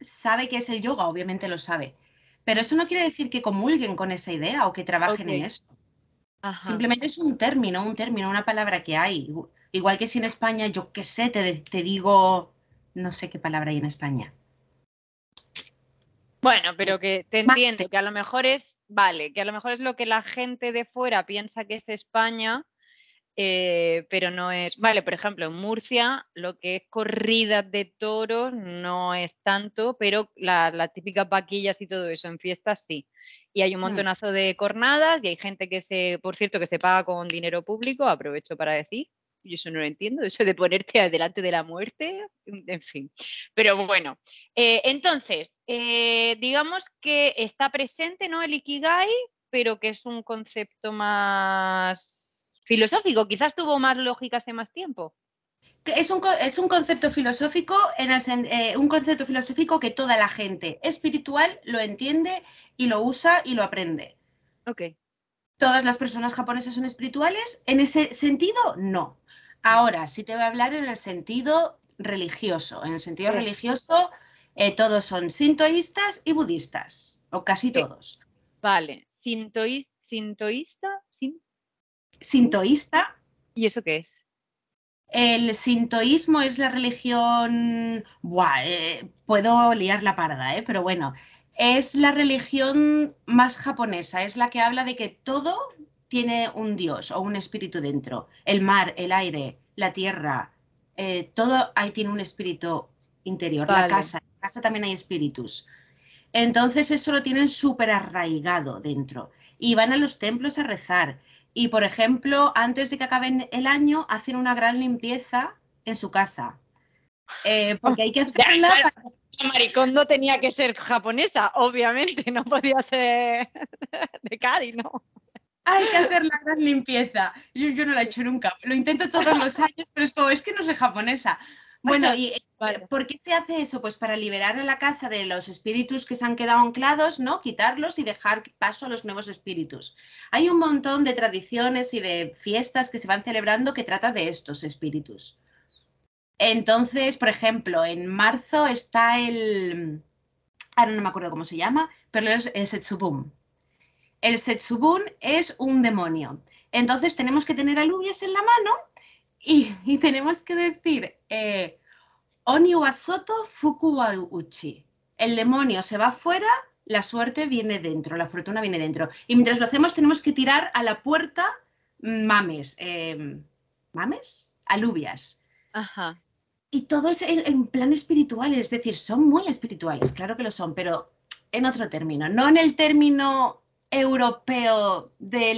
sabe que es el yoga, obviamente lo sabe. Pero eso no quiere decir que comulguen con esa idea o que trabajen en Simplemente es un término, un término, una palabra que hay. Igual que si en España, yo qué sé, te, te digo, no sé qué palabra hay en España. Bueno, pero que te entiendo, que a lo mejor es, vale, que a lo mejor es lo que la gente de fuera piensa que es España, eh, pero no es, vale, por ejemplo, en Murcia lo que es corrida de toros no es tanto, pero las la típicas vaquillas y todo eso en fiestas sí. Y hay un mm. montonazo de cornadas y hay gente que se, por cierto, que se paga con dinero público, aprovecho para decir, yo eso no lo entiendo, eso de ponerte adelante de la muerte, en fin. Pero bueno, eh, entonces, eh, digamos que está presente, ¿no? El Ikigai, pero que es un concepto más filosófico, quizás tuvo más lógica hace más tiempo. Es un, es un concepto filosófico, en eh, un concepto filosófico que toda la gente espiritual lo entiende y lo usa y lo aprende. Ok. ¿Todas las personas japonesas son espirituales? En ese sentido, no. Ahora, sí te voy a hablar en el sentido religioso. En el sentido religioso, eh, todos son sintoístas y budistas, o casi todos. Vale, sintoísta, sintoísta, sintoísta. ¿Y eso qué es? El sintoísmo es la religión. Buah, eh, puedo liar la parda, ¿eh? pero bueno, es la religión más japonesa, es la que habla de que todo tiene un dios o un espíritu dentro. El mar, el aire, la tierra, eh, todo ahí tiene un espíritu interior. La casa, en la casa también hay espíritus. Entonces eso lo tienen súper arraigado dentro. Y van a los templos a rezar. Y por ejemplo, antes de que acaben el año, hacen una gran limpieza en su casa. Eh, porque hay que [laughs] hacerla. La maricón no tenía que ser japonesa, obviamente, no podía ser de Cádiz, ¿no? hay que hacer la gran limpieza. Yo, no la he hecho nunca. Lo intento todos los [laughs] años, pero es como, es que no soy japonesa. Bueno, [laughs] ¿y eh, por qué se hace eso? Pues para liberar a la casa de los espíritus que se han quedado anclados, ¿no? Quitarlos y dejar paso a los nuevos espíritus. Hay un montón de tradiciones y de fiestas que se van celebrando que trata de estos espíritus. Entonces, por ejemplo, en marzo está el. Ahora no me acuerdo cómo se llama, pero es el Setsubun. El Setsubun es un demonio. Entonces tenemos que tener alubias en la mano y, tenemos que decir eh, Oni wasoto fuku uchi. El demonio se va fuera, la suerte viene dentro, la fortuna viene dentro. Y mientras lo hacemos tenemos que tirar a la puerta mames. Em, ¿Mames? Alubias. Ajá. Y todo es en, plan espiritual, es decir, son muy espirituales, claro que lo son, pero en otro término, no en el término europeo de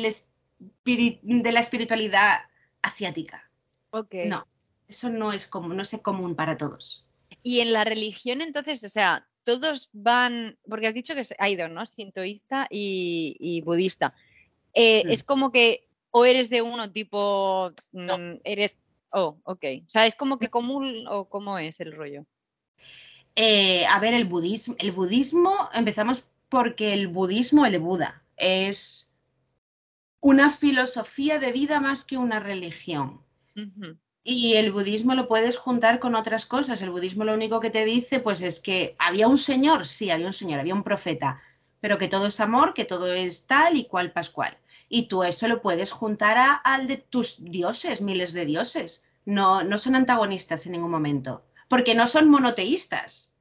la espiritualidad asiática. No, eso no es, como, no es común para todos. Y en la religión, entonces, o sea, todos van, porque has dicho que hay dos, ¿no? Sintoísta y, budista. Eh, es como que o eres de uno tipo, mm, eres, oh, ok. O sea, es como que común o cómo es el rollo. Eh, a ver, el budismo, el budismo, empezamos porque el budismo, el Buda, es una filosofía de vida más que una religión. Y el budismo lo puedes juntar con otras cosas. El budismo lo único que te dice, pues es que había un señor, sí, había un señor, había un profeta, pero que todo es amor, que todo es tal y cual pascual. Y tú eso lo puedes juntar a, al de tus dioses, miles de dioses. No, no son antagonistas en ningún momento, porque no son monoteístas.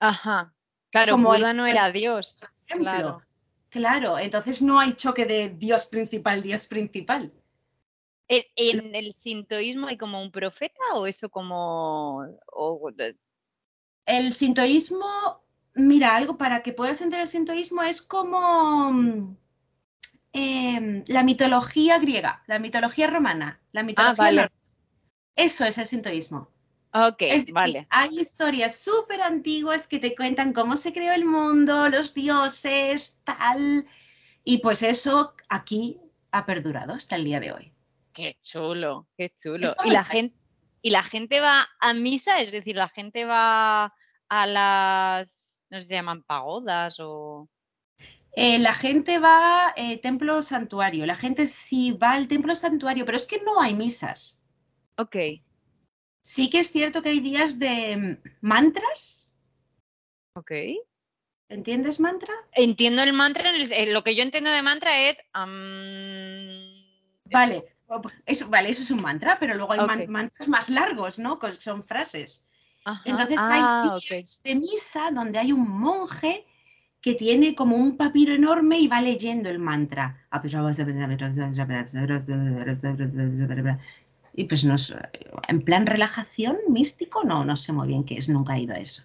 Ajá. Claro, como Buda no era Dios. Claro. claro, entonces no hay choque de Dios principal, Dios principal. ¿En, el sintoísmo hay como un profeta o eso como... El sintoísmo, mira, algo para que puedas entender el sintoísmo es como mm, em, la mitología griega, la mitología romana, la ah, mitología... Eso es el sintoísmo. Ok, vale. Hay historias súper antiguas que te cuentan cómo se creó el mundo, los dioses, tal. Y pues eso aquí ha perdurado hasta el día de hoy. Qué chulo, qué chulo. Y la, gente, y la gente va a misa, es decir, la gente va a las, no sé, se llaman pagodas o... Eh, la gente va eh, templo santuario, la gente sí va al templo santuario, pero es que no hay misas. Ok. Sí que es cierto que hay días de mantras. Ok. ¿Entiendes mantra? Entiendo el mantra, lo que yo entiendo de mantra es... vale, eso, vale, eso es un mantra, pero luego hay mantras más largos, ¿no? son frases. Entonces hay ah, días de misa donde hay un monje que tiene como un papiro enorme y va leyendo el mantra. Y pues no, en plan relajación místico, no, no sé muy bien qué es, nunca he ido a eso.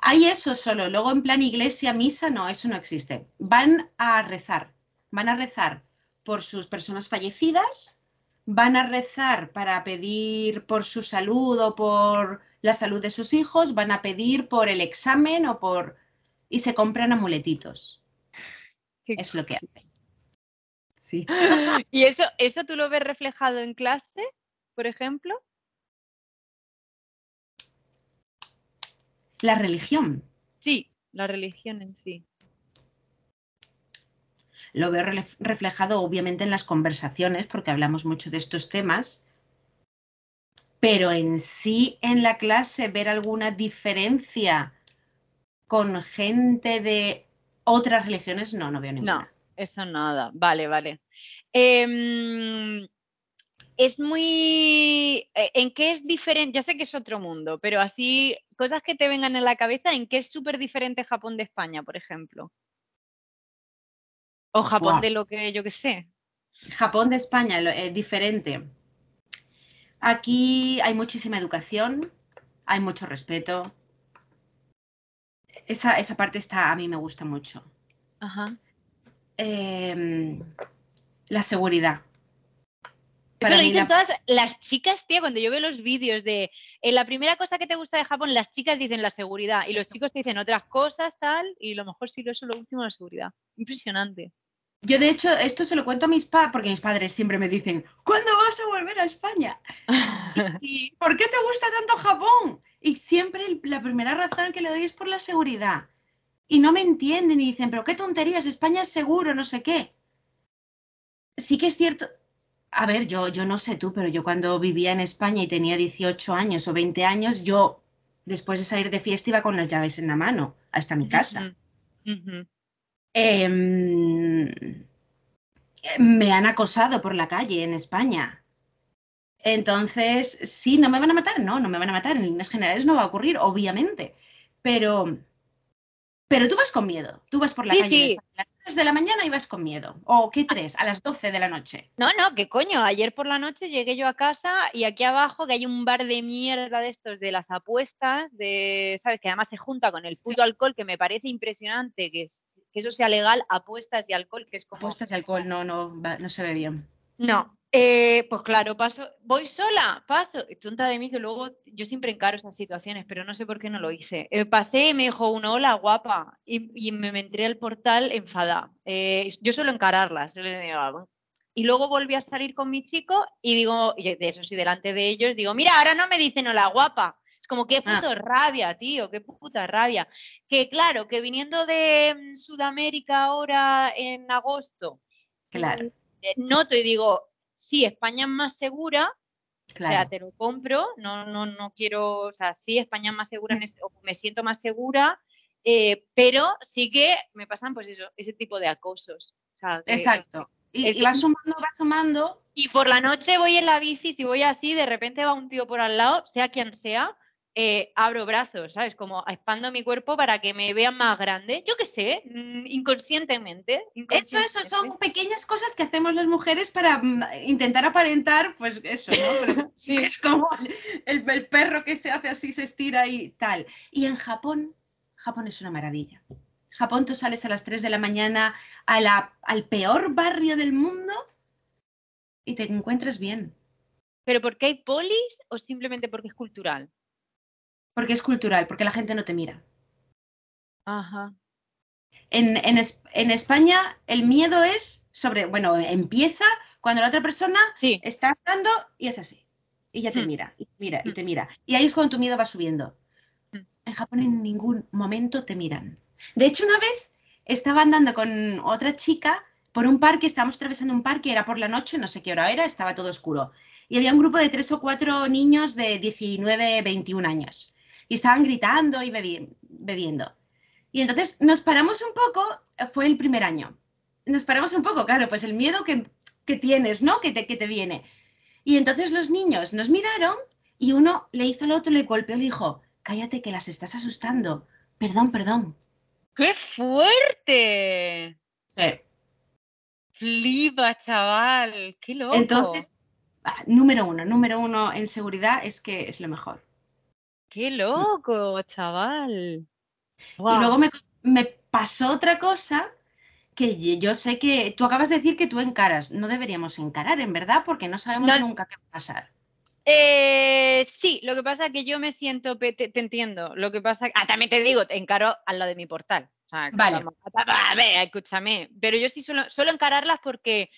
Hay eso solo, luego en plan iglesia, misa, no, eso no existe. Van a rezar, van a rezar por sus personas fallecidas, van a rezar para pedir por su salud o por la salud de sus hijos, van a pedir por el examen o por... y se compran amuletitos. Es lo que hacen. Sí. [laughs] ¿Y eso, eso tú lo ves reflejado en clase, por ejemplo? La religión. Sí, la religión en sí. Lo veo reflejado obviamente en las conversaciones, porque hablamos mucho de estos temas, pero en sí en la clase ver alguna diferencia con gente de otras religiones, no, no veo ninguna. No, eso nada, vale, vale. Em, es muy... Eh, ¿En qué es diferente? Ya sé que es otro mundo, pero así, cosas que te vengan en la cabeza, ¿en qué es súper diferente Japón de España, por ejemplo? O Japón de lo que yo que sé. Japón de España, es diferente. Aquí hay muchísima educación, hay mucho respeto. Esa, parte está, a mí me gusta mucho. Ajá. Em, la seguridad. Eso lo dicen todas las chicas, tía, cuando yo veo los vídeos de eh, la primera cosa que te gusta de Japón, las chicas dicen la seguridad y los chicos dicen otras cosas, tal, y lo mejor sí lo es lo último, la seguridad. Impresionante. Yo, de hecho, esto se lo cuento a mis padres, porque mis padres siempre me dicen, ¿cuándo vas a volver a España? [laughs] ¿Y, por qué te gusta tanto Japón? Y siempre la primera razón que le doy es por la seguridad. Y no me entienden y dicen, pero qué tonterías, España es seguro, no sé qué. Sí que es cierto, a ver, yo, yo no sé tú, pero yo cuando vivía en España y tenía 18 años o 20 años, yo después de salir de fiesta iba con las llaves en la mano hasta mi casa. Em, me han acosado por la calle en España. Entonces, sí, ¿no me van a matar? No, no me van a matar. En líneas generales no va a ocurrir, obviamente. Pero, pero tú vas con miedo. Tú vas por la calle a las 3 de la mañana y vas con miedo. ¿O qué tres? A las 12 de la noche. No, no, qué coño. Ayer por la noche llegué yo a casa y aquí abajo que hay un bar de mierda de estos de las apuestas, de, ¿sabes? Que además se junta con el puto alcohol, que me parece impresionante que es que eso sea legal, apuestas y alcohol, que es como... Apuestas y alcohol, no, no, no se ve bien. No, eh, pues claro, paso, voy sola, paso, tonta de mí que luego yo siempre encaro esas situaciones, pero no sé por qué no lo hice. Eh, pasé y me dijo uno, hola, guapa, y, me, entré al portal enfadada. Eh, yo suelo encararlas, y luego volví a salir con mi chico y digo, y de eso sí, delante de ellos, digo, mira, ahora no me dicen hola, guapa, como qué ah. puto rabia, tío, qué puta rabia. Que claro, que viniendo de mm, Sudamérica ahora en agosto, claro. Eh, noto y digo, sí, España es más segura, o sea, te lo compro, no, no, no quiero, o sea, sí, España es más segura, me siento más segura, eh, pero sí que me pasan, pues eso, ese tipo de acosos. Exacto. Y, y va sumando, va sumando. Y por la noche voy en la bici, si voy así, de repente va un tío por al lado, sea quien sea, eh, abro brazos, ¿sabes? Como expando mi cuerpo para que me vean más grande. Yo qué sé, mm, inconscientemente, Eso, eso, son pequeñas cosas que hacemos las mujeres para mm, intentar aparentar, pues eso, ¿no? [laughs] sí. Es como el, perro que se hace así, se estira y tal. Y en Japón, Japón es una maravilla. Japón tú sales a las 3 de la mañana a la, al peor barrio del mundo y te encuentras bien. ¿Pero porque hay polis o simplemente porque es cultural? Porque es cultural, porque la gente no te mira. Ajá. En, en, España el miedo es sobre, bueno, empieza cuando la otra persona está andando y hace así. Y ya te hmm. mira, y mira, y hmm. te mira. Y ahí es cuando tu miedo va subiendo. Hmm. En Japón en ningún momento te miran. De hecho, una vez estaba andando con otra chica por un parque, estábamos atravesando un parque, era por la noche, no sé qué hora era, estaba todo oscuro. Y había un grupo de tres o cuatro niños de 19, 21 años y estaban gritando y bebiendo. Y entonces nos paramos un poco, fue el primer año. Nos paramos un poco, claro, pues el miedo que, tienes, ¿no? Que te, que te viene. Y entonces los niños nos miraron y uno le hizo al otro, le golpeó y le dijo, cállate que las estás asustando. Perdón, perdón. ¡Qué fuerte! Sí. Flipa, chaval. Qué loco. Entonces, ah, número uno, número uno en seguridad es que es lo mejor. ¡Qué loco, chaval! Y luego me, pasó otra cosa que yo sé que tú acabas de decir que tú encaras. No deberíamos encarar, en verdad, porque no sabemos nunca qué va a pasar. Eh, sí, lo que pasa es que yo me siento, te, entiendo. Lo que pasa, ah, también te digo, encaro al lado de mi portal. vale. a ver, escúchame. Pero yo sí suelo, suelo encararlas porque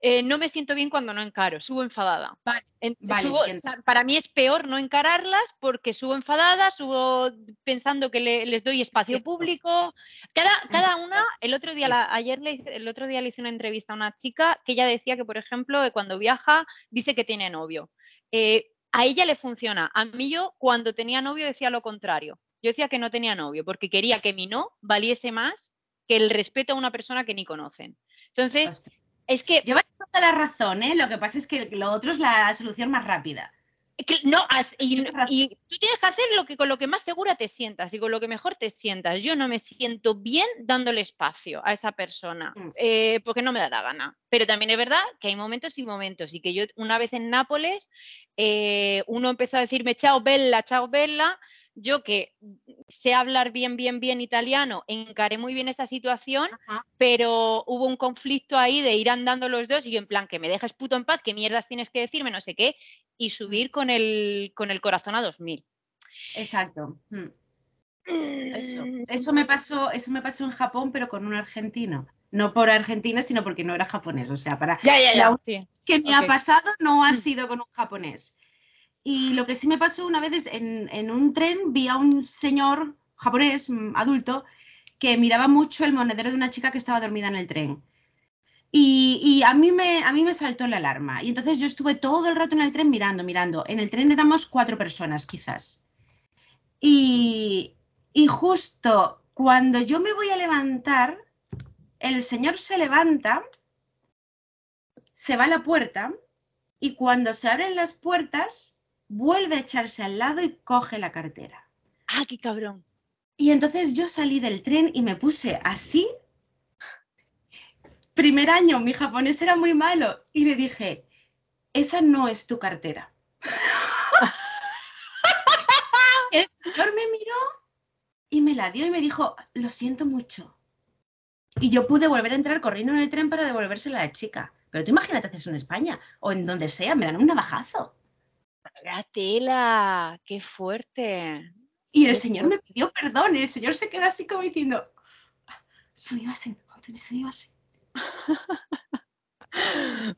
eh, no me siento bien cuando no encaro, subo enfadada. para mí es peor no encararlas porque subo enfadada, subo pensando que les doy espacio público. Cada, cada una, el otro día, ayer le, el otro día le hice una entrevista a una chica que ella decía que, por ejemplo, cuando viaja dice que tiene novio. Eh, a ella le funciona. A mí yo cuando tenía novio decía lo contrario. Yo decía que no tenía novio porque quería que mi no valiese más que el respeto a una persona que ni conocen. Entonces, es que. Llevas toda la razón, ¿eh? Lo que pasa es que lo otro es la solución más rápida. no, y, tú tienes que hacer lo que con lo que más segura te sientas y con lo que mejor te sientas. Yo no me siento bien dándole espacio a esa persona mm. eh, porque no me da la gana. Pero también es verdad que hay momentos y momentos y que yo una vez en Nápoles eh, uno empezó a decirme chao bella, chao bella yo que sé hablar bien, bien, bien italiano, encaré muy bien esa situación, pero hubo un conflicto ahí de ir andando los dos y yo en plan, que me dejes puto en paz, qué mierdas tienes que decirme, no sé qué, y subir con el, con el corazón a 2000. Exacto. Mm. Eso, eso me pasó, eso me pasó en Japón, pero con un argentino. No por Argentina, sino porque no era japonés. O sea, para Ya, ya, ya. Sí. que me ha pasado no ha Mm. sido con un japonés. Y lo que sí me pasó una vez es en, un tren vi a un señor japonés, mm, adulto, que miraba mucho el monedero de una chica que estaba dormida en el tren. Y, a, mí me, a mí me saltó la alarma. Y entonces yo estuve todo el rato en el tren mirando, mirando. En el tren éramos cuatro personas, quizás. Y justo cuando yo me voy a levantar, el señor se levanta, se va a la puerta y cuando se abren las puertas, vuelve a echarse al lado y coge la cartera. Ah, qué cabrón. Y entonces yo salí del tren y me puse así. Primer año, mi japonés era muy malo y le dije, esa no es tu cartera. [laughs] El señor me miró y me la dio y me dijo, lo siento mucho. Y yo pude volver a entrar corriendo en el tren para devolvérsela a la chica. Pero tú imagínate hacer eso en España o en donde sea, me dan un navajazo. La tela, qué fuerte. Y el Qué señor me pidió perdón y el señor se queda así como diciendo, "Ah, sumimasen, sumimasen".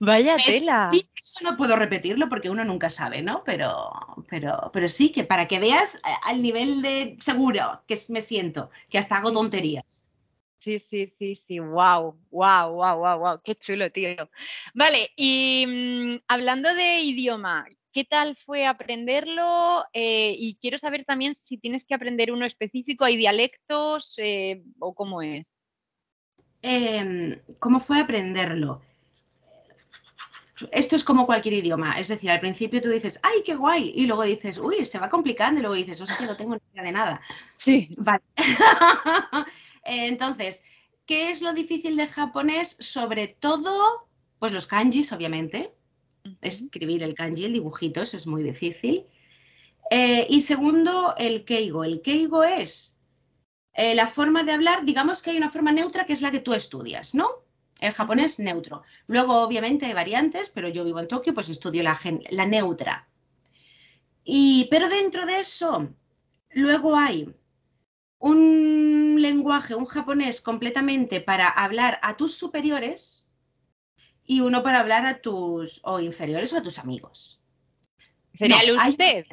Vaya Me tela. Eso no puedo repetirlo porque uno nunca sabe, ¿no? Pero, pero, pero sí, que para que veas eh, al nivel de seguro que me siento, que hasta hago tonterías. Sí, sí, sí, sí. Wow, wow, wow, wow, wow. Qué chulo, tío. Vale, y mm, hablando de idioma, ¿qué tal fue aprenderlo? Eh, y quiero saber también si tienes que aprender uno específico, ¿hay dialectos eh, o cómo es? Em, ¿Cómo fue aprenderlo? Esto es como cualquier idioma, es decir, al principio tú dices, ¡ay, qué guay! Y luego dices, uy, se va complicando, y luego dices, hostia, no tengo ni idea de nada. Sí. Vale. [laughs] Entonces, ¿qué es lo difícil de japonés? Sobre todo, pues los kanjis, obviamente. Escribir el kanji, el dibujito, eso es muy difícil. Eh, y segundo, el keigo. El keigo es eh, la forma de hablar, digamos que hay una forma neutra que es la que tú estudias, ¿no? El japonés neutro. Luego, obviamente, hay variantes, pero yo vivo en Tokio, pues estudio la, gen- la neutra. Y, pero dentro de eso, luego hay un lenguaje, un japonés completamente para hablar a tus superiores y uno para hablar a tus o inferiores o a tus amigos. ¿Sería No, hay- usted?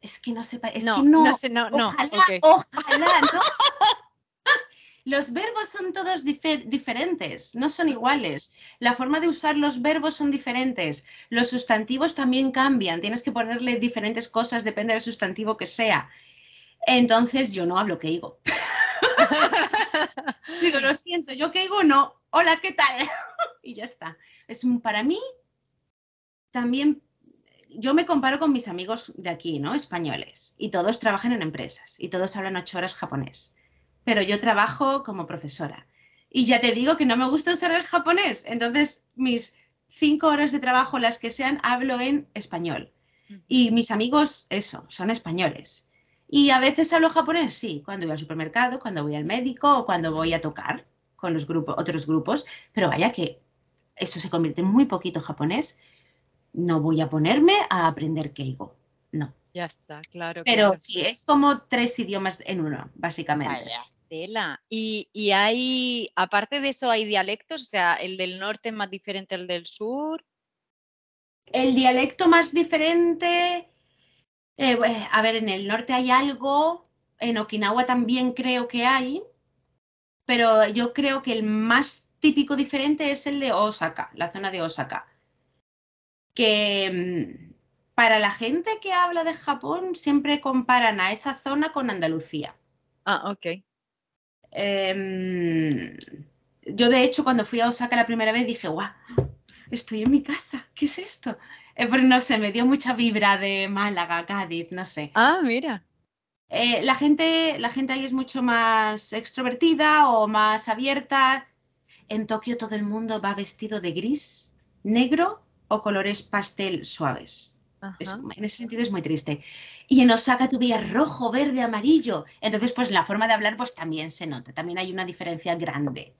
Es que no sepa, es no, que no. sé, no, no. Ojalá, ojalá, ¿no? [laughs] Los verbos son todos difer- diferentes, no son iguales. La forma de usar los verbos son diferentes. Los sustantivos también cambian. Tienes que ponerle diferentes cosas, depende del sustantivo que sea. Entonces yo no hablo keigo. Digo, [laughs] [laughs] lo siento, yo keigo no. Hola, ¿qué tal? [laughs] y ya está. Es para mí también yo me comparo con mis amigos de aquí, ¿no? Españoles. Y todos trabajan en empresas y todos hablan ocho horas japonés. Pero yo trabajo como profesora. Y ya te digo que no me gusta usar el japonés. Entonces, mis cinco horas de trabajo, las que sean, hablo en español. Y mis amigos, eso, son españoles. Y a veces hablo japonés, sí, cuando voy al supermercado, cuando voy al médico o cuando voy a tocar con los grupos, otros grupos. Pero vaya que eso se convierte en muy poquito japonés. No voy a ponerme a aprender keigo. No. Ya está, claro. Pero claro. sí, es como tres idiomas en uno, básicamente. Vaya tela. Y, y hay, aparte de eso, hay dialectos, o sea, el del norte es más diferente al del sur. El dialecto más diferente, eh, bue- a ver, en el norte hay algo, en Okinawa también creo que hay, pero yo creo que el más típico diferente es el de Osaka, la zona de Osaka. Que mm, para la gente que habla de Japón siempre comparan a esa zona con Andalucía. Ah, ok. Em, yo de hecho cuando fui a Osaka la primera vez dije, guau, estoy en mi casa, ¿qué es esto? Eh, pero no sé, me dio mucha vibra de Málaga, Cádiz, no sé. Ah, mira. Eh, la, gente, la gente ahí es mucho más extrovertida o más abierta. En Tokio todo el mundo va vestido de gris, negro o colores pastel suaves. Es- en ese sentido es muy triste. Y en Osaka tú veías rojo, verde, amarillo. Entonces, pues la forma de hablar pues también se nota. También hay una diferencia grande.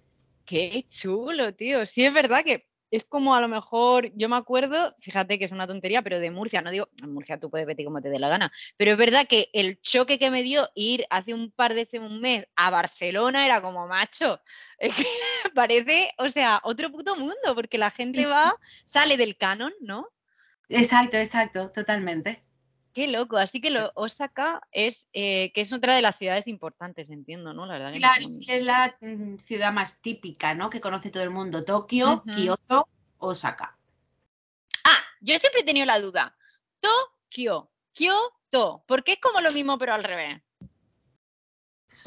Qué chulo, tío. Sí, es verdad que es como a lo mejor, yo me acuerdo, fíjate que es una tontería, pero de Murcia, no digo, en Murcia tú puedes vete como te dé la gana, pero es verdad que el choque que me dio ir hace un par de un mes a Barcelona era como macho, es que [laughs] parece, o sea, otro puto mundo, porque la gente va, sale del canon, ¿no? Exacto, exacto, totalmente. Qué loco, así que lo, Osaka es, eh, que es otra de las ciudades importantes, entiendo, ¿no? La verdad claro, es la mm, ciudad más típica, ¿no? Que conoce todo el mundo, Tokio, Kioto, Osaka. Ah, yo siempre he tenido la duda, Tokio, Kioto, ¿por qué es como lo mismo pero al revés?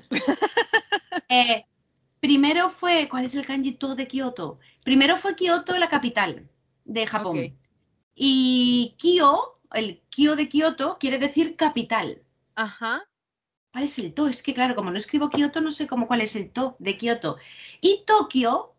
[laughs] Eh, primero fue, ¿cuál es el kanji de Kioto? Primero fue Kioto la capital de Japón. Y Kyo el Kyo de Kioto quiere decir capital. Ajá. ¿Cuál es el to? Es que claro, como no escribo Kioto, no sé cómo cuál es el to de Kioto. Y Tokio,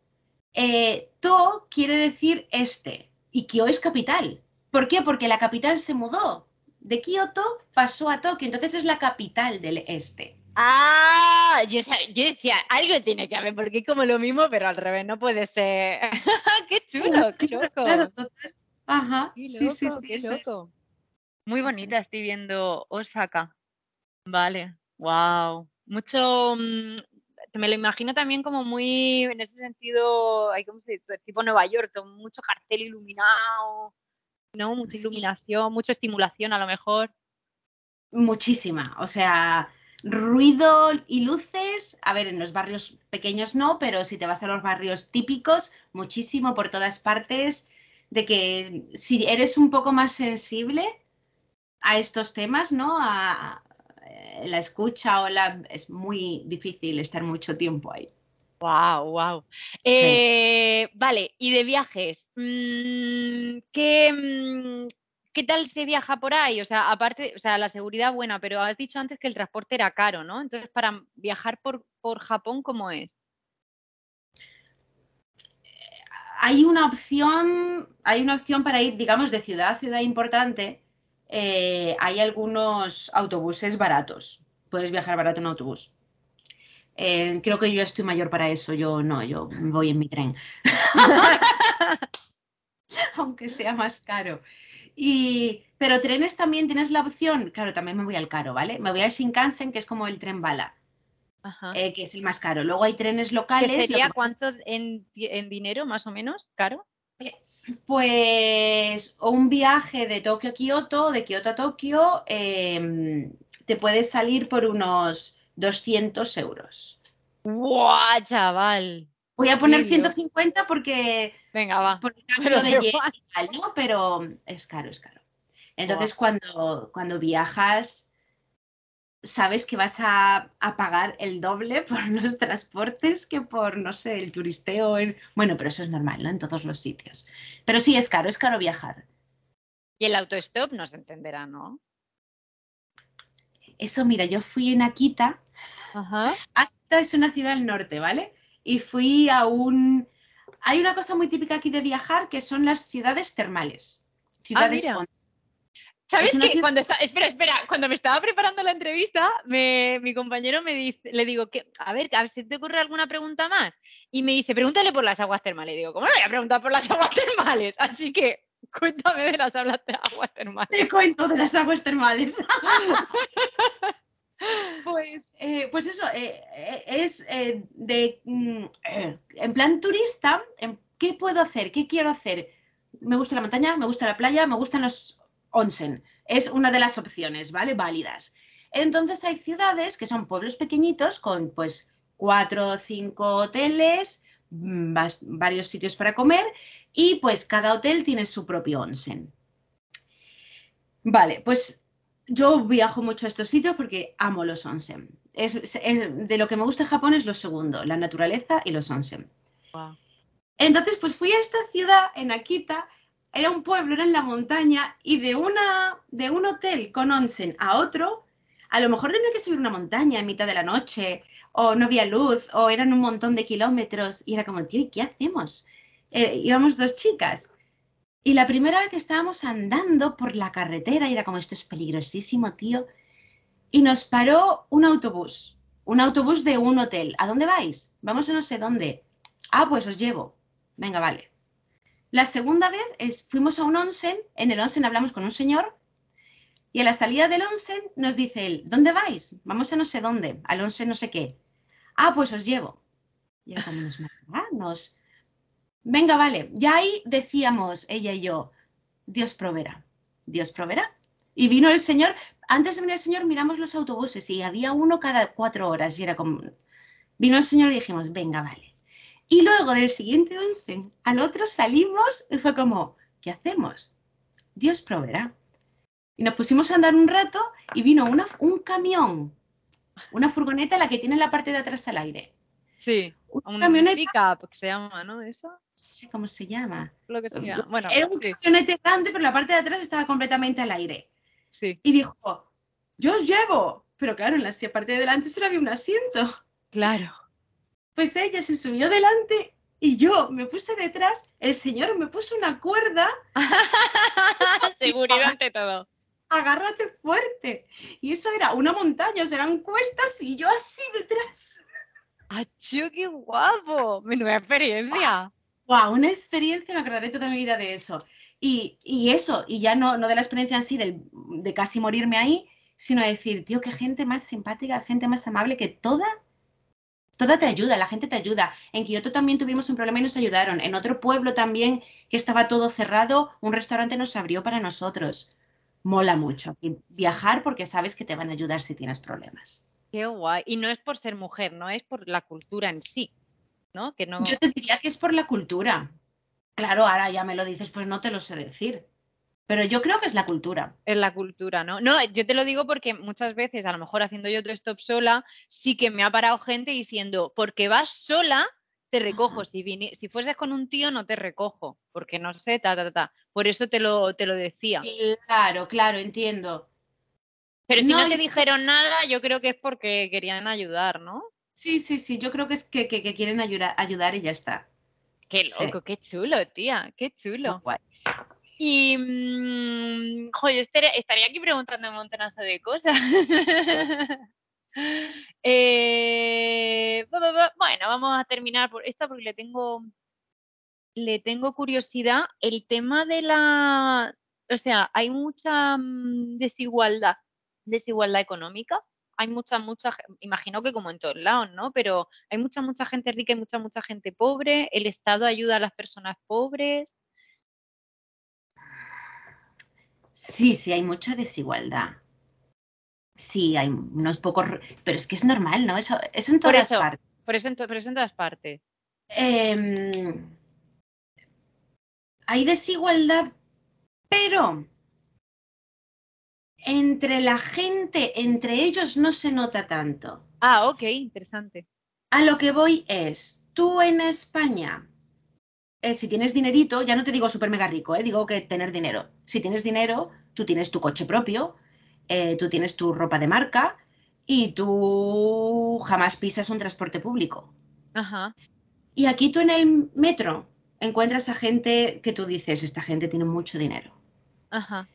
eh, to quiere decir este. Y Kyo es capital. ¿Por qué? Porque la capital se mudó. De Kioto pasó a Tokio, entonces es la capital del este. Ah, yo, decía, algo tiene que haber, porque es como lo mismo, pero al revés, no puede ser. [laughs] qué chulo, qué [laughs] loco. Ajá, sí, sí, sí, qué loco. Muy bonita, estoy viendo Osaka. Vale, wow. Mucho, mm, me lo imagino también como muy, en ese sentido, hay como tipo Nueva York, mucho cartel iluminado, ¿no? Mucha iluminación, mucha estimulación a lo mejor. Muchísima, o sea, ruido y luces, a ver, en los barrios pequeños no, pero si te vas a los barrios típicos, muchísimo por todas partes, de que si eres un poco más sensible, a estos temas, ¿no? A, la escucha o la... Es muy difícil estar mucho tiempo ahí. Wow, wow. Eh, vale, y de viajes, mm, ¿qué, mm, ¿qué tal se viaja por ahí? O sea, aparte, o sea, la seguridad buena, pero has dicho antes que el transporte era caro, ¿no? Entonces, para viajar por, por Japón, ¿cómo es? Hay una opción, hay una opción para ir, digamos, de ciudad a ciudad importante, eh, hay algunos autobuses baratos. Puedes viajar barato en autobús. Eh, creo que yo estoy mayor para eso. Yo no, yo voy en mi tren. [laughs] Aunque sea más caro. Y, pero trenes también tienes la opción, claro, también me voy al caro, ¿vale? Me voy al Shinkansen, que es como el tren bala, eh, que es el más caro. Luego hay trenes locales. ¿Qué sería cuánto en, en, dinero, más o menos, caro? Pues un viaje de Tokio a Kioto, de Kioto a Tokio, em, te puede salir por unos 200 euros. ¡Guau, chaval! Voy a poner 150 porque. Venga, va. cambio de Pero es caro, es caro. Entonces, cuando, cuando viajas, sabes que vas a, pagar el doble por [laughs] los transportes que por, no sé, el turisteo. Bueno, pero eso es normal, ¿no? En todos los sitios. Pero sí, es caro, es caro viajar. Y el autostop no se entenderá, ¿no? Eso, mira, yo fui en Akita. Ajá. Hasta es una ciudad del norte, ¿vale? Y fui a un... Hay una cosa muy típica aquí de viajar que son las ciudades termales. Ciudades ah, ¿Sabes qué? Cuando está, espera, espera, cuando me estaba preparando la entrevista, mi compañero me dice, le digo, que, a ver, a ver si te ocurre alguna pregunta más. Y me dice, pregúntale por las aguas termales. Y digo, ¿cómo no voy a preguntar por las aguas termales? Así que cuéntame de las aguas termales. Te cuento de las aguas termales. [laughs] pues, eh, pues eso, eh, eh, es de, mm, en plan turista, ¿qué puedo hacer? ¿Qué quiero hacer? Me gusta la montaña, me gusta la playa, me gustan los onsen. Es una de las opciones, ¿vale? Válidas. Entonces hay ciudades que son pueblos pequeñitos con pues cuatro o cinco hoteles, mm, varios sitios para comer y pues cada hotel tiene su propio onsen. Vale, pues yo viajo mucho a estos sitios porque amo los onsen. de lo que me gusta Japón es lo segundo, la naturaleza y los onsen. Entonces, pues fui a esta ciudad, en Akita, era un pueblo, era en la montaña, y de, una, de un hotel con onsen a otro, a lo mejor tenía que subir una montaña en mitad de la noche, o no había luz, o eran un montón de kilómetros, y era como, tío, ¿y qué hacemos? Eh, íbamos dos chicas. Y la primera vez estábamos andando por la carretera, y era como, esto es peligrosísimo, tío. Y nos paró un autobús, un autobús de un hotel. ¿A dónde vais? Vamos a no sé dónde. Ah, pues os llevo. Venga, vale La segunda vez es, fuimos a un onsen, en el onsen hablamos con un señor y a la salida del onsen nos dice él, ¿dónde vais? Vamos a no sé dónde, al onsen no sé qué. Ah, pues os llevo. Y nos... Venga, vale. Ya ahí decíamos, ella y yo, Dios proveerá, Dios proveerá. Y vino el señor, antes de venir el señor miramos los autobuses y había uno cada cuatro horas y era como... Vino el señor y dijimos, venga, vale. Y luego del siguiente onsen al otro salimos y fue como, ¿qué hacemos? Dios proveerá. Y nos pusimos a andar un rato y vino una, un camión, una furgoneta la que tiene la parte de atrás al aire. Sí, una un camioneta. que se llama, ¿no? ¿Eso? No sé cómo se llama. Lo que sea. Bueno, Era un camionete grande, pero la parte de atrás estaba completamente al aire. Sí. Y dijo, yo os llevo. Pero claro, en la parte de delante solo había un asiento. Claro. Pues ella se subió delante y yo me puse detrás, el señor me puso una cuerda. [laughs] Seguridad ante todo. Agárrate fuerte. Y eso era una montaña, o sea, eran cuestas y yo así detrás. ¡Achú, qué guapo! Menuda experiencia. ¡Guau! Una experiencia, me acordaré toda mi vida de eso. Y, eso, y ya no, no de la experiencia en sí, de casi morirme ahí, sino de decir, tío, qué gente más simpática, gente más amable que toda Toda te ayuda, la gente te ayuda. En Kioto también tuvimos un problema y nos ayudaron. En otro pueblo también, que estaba todo cerrado, un restaurante nos abrió para nosotros. Mola mucho viajar porque sabes que te van a ayudar si tienes problemas. Qué guay. Y no es por ser mujer, no es por la cultura en sí. ¿no? Que no... Yo te diría que es por la cultura. Claro, ahora ya me lo dices, pues no te lo sé decir. Pero yo creo que es la cultura. Es la cultura, ¿no? No, yo te lo digo porque muchas veces, a lo mejor haciendo yo otro stop sola, sí que me ha parado gente diciendo, porque vas sola, te recojo. Si, si fueses con un tío, no te recojo, porque no sé, ta, ta, ta. Por eso te lo, te lo decía. Claro, claro, entiendo. Pero si no, te dijeron nada, yo creo que es porque querían ayudar, ¿no? Sí, sí, sí, yo creo que es que, quieren ayudar, ayudar y ya está. Qué loco, qué chulo, tía, qué chulo. Y, mmm, yo estaría, aquí preguntando un montonazo de cosas. [laughs] Eh, bueno, vamos a terminar por esta porque le tengo, le tengo curiosidad. El tema de la, o sea, hay mucha mm, desigualdad, desigualdad económica. Hay mucha, mucha, imagino que como en todos lados, ¿no? Pero hay mucha, mucha gente rica y mucha, mucha gente pobre. El Estado ayuda a las personas pobres. Sí, sí, hay mucha desigualdad. Sí, hay unos pocos, pero es que es normal, ¿no? Eso, eso en todas partes. Por eso, en todas partes. Em, hay desigualdad, pero entre la gente, entre ellos no se nota tanto. Ah, ok, interesante. A lo que voy es, tú en España eh, si tienes dinerito, ya no te digo súper mega rico, eh, digo que tener dinero. Si tienes dinero, tú tienes tu coche propio, eh, tú tienes tu ropa de marca y tú jamás pisas un transporte público. Ajá. Y aquí tú en el metro encuentras a gente que tú dices, esta gente tiene mucho dinero. Ajá.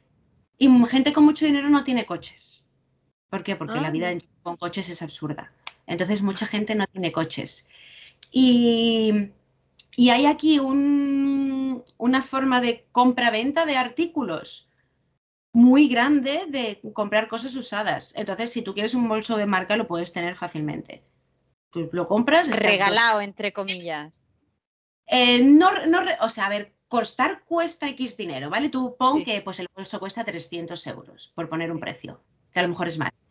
Y gente con mucho dinero no tiene coches. ¿Por qué? Porque la vida ah. con coches es absurda. Entonces mucha gente no tiene coches. Y y hay aquí una forma de compra-venta de artículos muy grande de comprar cosas usadas. Entonces, si tú quieres un bolso de marca, lo puedes tener fácilmente. Tú lo compras. Regalado, entre comillas. Eh, no, no, o sea, a ver, costar cuesta X dinero, ¿vale? Tú pon que pues, el bolso cuesta 300 euros, por poner un precio, que a lo mejor es más.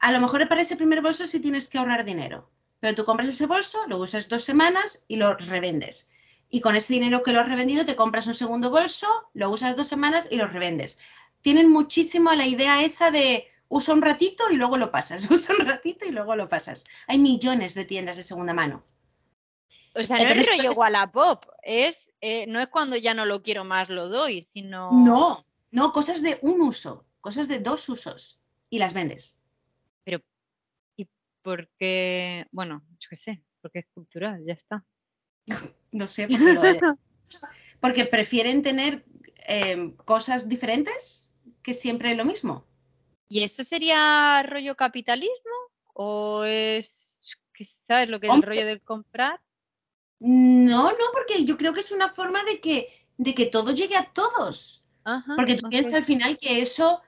A lo mejor para ese primer bolso sí tienes que ahorrar dinero. Pero tú compras ese bolso, lo usas dos semanas y lo revendes. Y con ese dinero que lo has revendido te compras un segundo bolso, lo usas dos semanas y lo revendes. Tienen muchísimo la idea esa de usa un ratito y luego lo pasas, [laughs] usa un ratito y luego lo pasas. Hay millones de tiendas de segunda mano. O sea, no es rollo Wallapop, es, eh, no es cuando ya no lo quiero más, lo doy, sino... No, no, cosas de un uso, cosas de dos usos y las vendes porque, bueno, yo qué sé, porque es cultural, ya está. [laughs] No sé, [laughs] porque, prefieren tener em, cosas diferentes que siempre lo mismo. ¿Y eso sería rollo capitalismo? ¿O es, sabes lo que es el rollo del comprar? No, no, porque yo creo que es una forma de que de que todo llegue a todos. Ajá, Porque tú piensas al final que eso,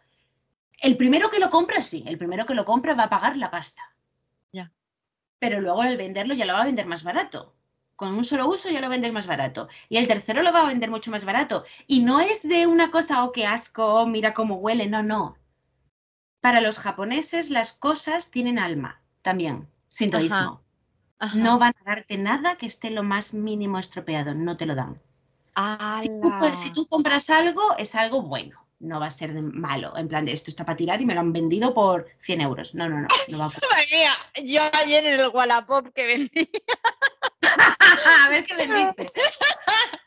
el primero que lo compra, sí, el primero que lo compra va a pagar la pasta. Pero luego el venderlo ya lo va a vender más barato. Con un solo uso ya lo vendes más barato. Y el tercero lo va a vender mucho más barato. Y no es de una cosa, oh, qué asco, oh, mira cómo huele. No, no. Para los japoneses las cosas tienen alma también. Sintoísmo. Ajá. No van a darte nada que esté lo más mínimo estropeado. No te lo dan. Si tú compras algo, es algo bueno. No va a ser de malo. En plan de esto está para tirar y me lo han vendido por 100 euros. No, no, no. no va a ocurrir. [laughs] Yo ayer en el Wallapop que vendí [laughs] a ver qué vendiste.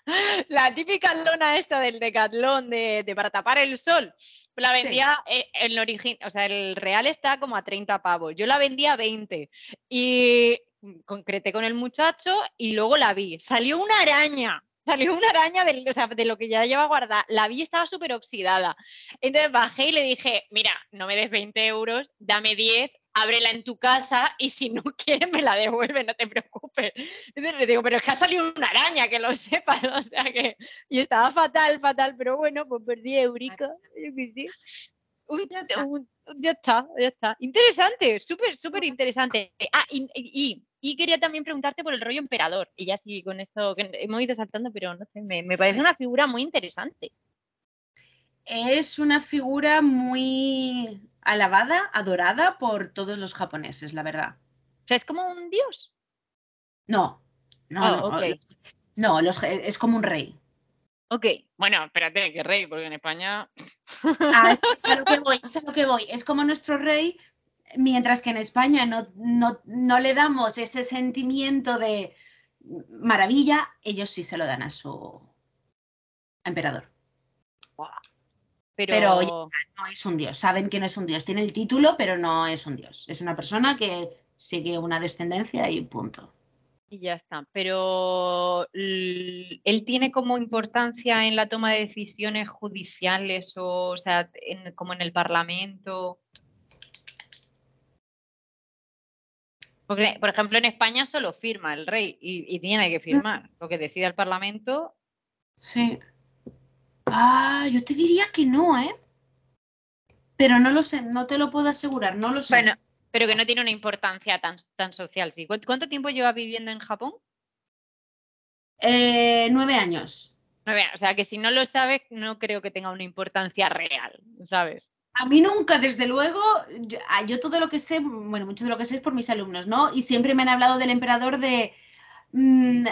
[laughs] la típica lona esta del Decathlon de, de para tapar el sol, la Sí. vendía eh, el origen, o sea, el real está como a 30 pavos. Yo la vendía a 20 y concreté con el muchacho y luego la vi. Salió una araña. Salió una araña del- o sea, de lo que ya lleva guardada. La vi estaba súper oxidada. Entonces bajé y le dije, mira, no me des 20 euros, dame 10, ábrela en tu casa y si no [laughs] quieres me la devuelve, no te preocupes. Entonces le digo, pero es que ha salido una araña, que lo sepas, [laughs] o sea que... Y estaba fatal, fatal, pero bueno, pues perdí eurica, yo qué sé. Un- Ya ya está, ya está. Interesante, súper, súper interesante. Ah, y, y- y quería también preguntarte por el rollo emperador. Y ya sí, con esto que hemos ido saltando, pero no sé, me, me parece una figura muy interesante. Es una figura muy alabada, adorada por todos los japoneses, la verdad. O sea, es como un dios. No, no, Ah, no. ok. No, los- es como un rey. Ok, bueno, espérate, que rey, porque en España. Ah, es, es a lo que voy, es a lo que voy. Es como nuestro rey, mientras que en España no, no, no le damos ese sentimiento de maravilla, ellos sí se lo dan a su emperador. Pero, Pero ya está, no es un dios. Saben que no es un dios. Tiene el título, pero no es un dios. Es una persona que sigue una descendencia y punto. y ya está. Pero él tiene como importancia en la toma de decisiones judiciales o, o sea, en- como en el Parlamento. Porque, por ejemplo, en España solo firma el rey y, y tiene que firmar. Lo que decida el Parlamento, Sí. Ah, yo te diría que no, ¿eh? Pero no lo sé, no te lo puedo asegurar, no lo sé. bueno, pero que no tiene una importancia tan, tan social. ¿sí? ¿Cuánto tiempo lleva viviendo en Japón? Eh, nueve años. O sea, que si no lo sabes, no creo que tenga una importancia real, ¿sabes? A mí nunca, desde luego, yo, ah, yo todo lo que sé, bueno, mucho de lo que sé es por mis alumnos, ¿no? Y siempre me han hablado del emperador de, mm,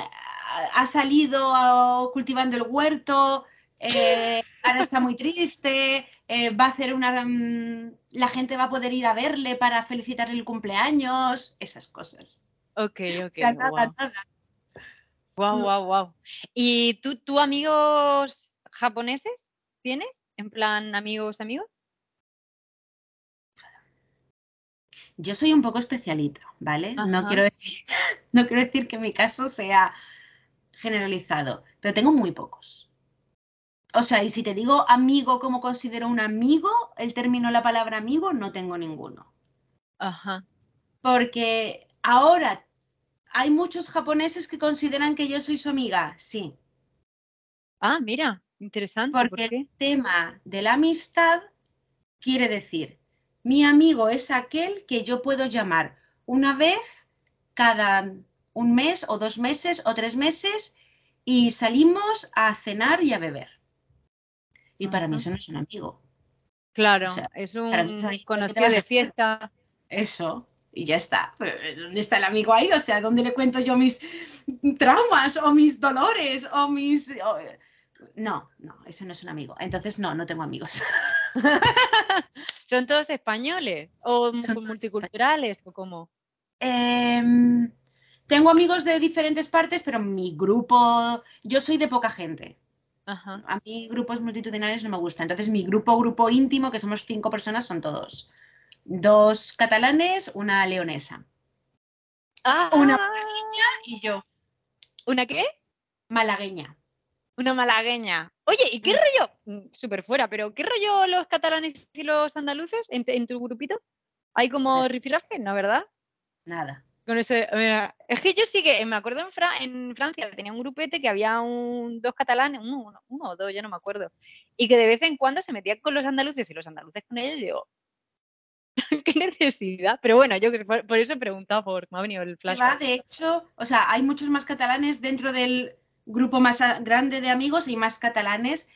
ha salido cultivando el huerto, eh, [laughs] ahora está muy triste, eh, va a hacer una, mm, la gente va a poder ir a verle para felicitarle el cumpleaños, esas cosas. Ok, [laughs] ok. O sea, nada, guau. nada. Wow, wow, wow. ¿Y tú, tú amigos japoneses tienes? En plan, amigos, amigos. Yo soy un poco especialita, ¿vale? No quiero decir, [laughs] no quiero decir que mi caso sea generalizado, pero tengo muy pocos. O sea, y si te digo amigo como considero un amigo, el término, la palabra amigo, no tengo ninguno. Ajá. Porque ahora hay muchos japoneses que consideran que yo soy su amiga, sí, Ah, mira, interesante. ¿Por porque qué? el tema de la amistad quiere decir, mi amigo es aquel que yo puedo llamar una vez cada un mes o dos meses o tres meses y salimos a cenar y a beber. Y para mí eso no es un amigo. Claro, o sea, es un conocido de fiesta. Eso. Y ya está. ¿Dónde está el amigo ahí? O sea, ¿dónde le cuento yo mis traumas o mis dolores o mis... o- No, no, eso no es un amigo. Entonces, no, no tengo amigos. [laughs] ¿Son todos españoles? ¿O multiculturales? ¿O cómo? Em, tengo amigos de diferentes partes, pero mi grupo, yo soy de poca gente. Ajá. A mí grupos multitudinarios no me gustan. Entonces mi grupo, grupo íntimo, que somos cinco personas, son todos. Dos catalanes, una leonesa. Ah, Una Y yo, ¿Una qué? malagueña. Una malagueña. Oye, ¿y qué Mm. rollo? Mm, Súper fuera, pero ¿qué rollo los catalanes y los andaluces en, en tu grupito? ¿Hay como Pues- rifirrafe? ¿No, verdad? Nada. Con ese, es que yo sí que me acuerdo en, Fra- en Francia tenía un grupete que había un, dos catalanes, uno, uno- uno o dos, ya no me acuerdo, y que de vez en cuando se metían con los andaluces y los andaluces con ellos, y digo, [laughs] qué necesidad. Pero bueno, yo que por, por eso he preguntado, por me ha venido el flash. de hecho, o sea, hay muchos más catalanes dentro del grupo más grande de amigos y más catalanes.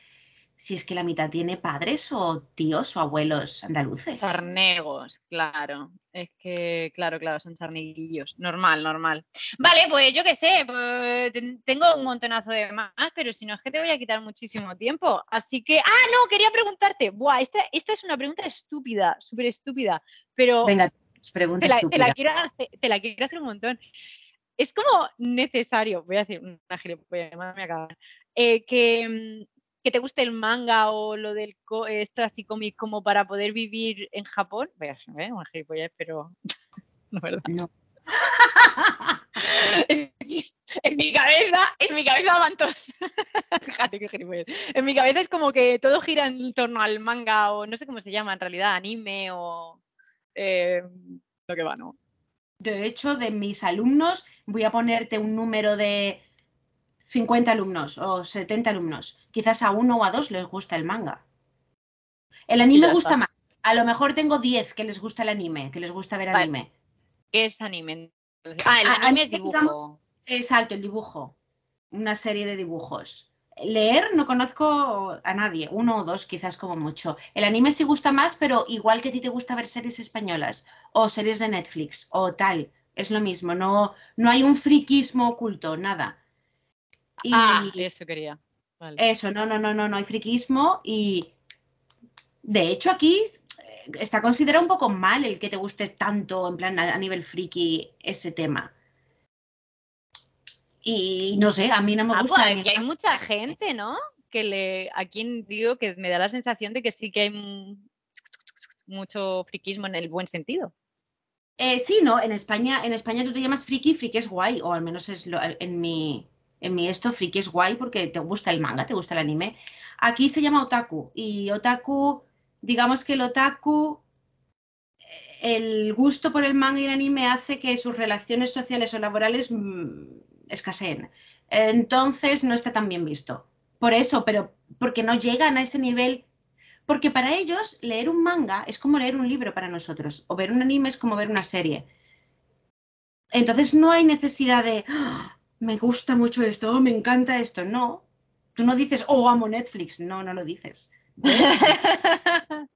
Si es que la mitad tiene padres o tíos o abuelos andaluces. Charnegos, claro. Es que, claro, claro, son charneguillos. Normal, normal. Vale, pues yo qué sé, pues, ten- tengo un montonazo de más, pero si no es que te voy a quitar muchísimo tiempo. Así que, ah, no, quería preguntarte. Buah, esta, esta es una pregunta estúpida, súper estúpida, pero Venga, te pregunta la, te, la estúpida. quiero hacer, te la quiero hacer un montón. Es como necesario, voy a decir una gilipollas, me acabar, eh, que, mm, que te guste el manga o lo del co- esto así cómic como para poder vivir en Japón. Voy a hacer ¿eh? una gilipollas, pero [laughs] no verdad. No. [laughs] En mi cabeza, en mi cabeza van todos. [laughs] Fíjate qué gilipollas. En mi cabeza es como que todo gira en torno al manga o no sé cómo se llama en realidad, anime o eh, lo que va, ¿no? De hecho, de mis alumnos, voy a ponerte un número de 50 alumnos o 70 alumnos. Quizás a uno o a dos les gusta el manga. El anime gusta está. más. A lo mejor tengo 10 que les gusta el anime, que les gusta ver Vale. anime. ¿Qué es anime? Ah, el Ah, anime es dibujo. digamos, Exacto, el dibujo. Una serie de dibujos. Leer no conozco a nadie, uno o dos quizás como mucho. El anime sí gusta más, pero igual que a ti te gusta ver series españolas o series de Netflix o tal, es lo mismo, no, no hay un friquismo oculto, nada. Y Ah, eso quería. Vale. eso, no, no, no, no, no hay friquismo y de hecho aquí eh, está considerado un poco mal el que te guste tanto en plan a, a nivel friki ese tema. Y no sé, a mí no me Ah, gusta. pues hay mucha gente, ¿no? Que le, aquí digo que me da la sensación de que sí que hay mu- mucho friquismo en el buen sentido. Eh, sí, no, en España, en España tú te llamas friki, friki es guay, o al menos es lo- en mi, en mi esto, friki es guay porque te gusta el manga, te gusta el anime. Aquí se llama otaku, y otaku, digamos que el otaku, el gusto por el manga y el anime hace que sus relaciones sociales o laborales mm, escaseen. Entonces no está tan bien visto. Por eso, pero porque no llegan a ese nivel porque para ellos leer un manga es como leer un libro para nosotros, o ver un anime es como ver una serie. Entonces no hay necesidad de, "Ah, me gusta mucho esto, oh, me encanta esto. No, tú no dices, oh, amo Netflix. No, no lo dices. [laughs]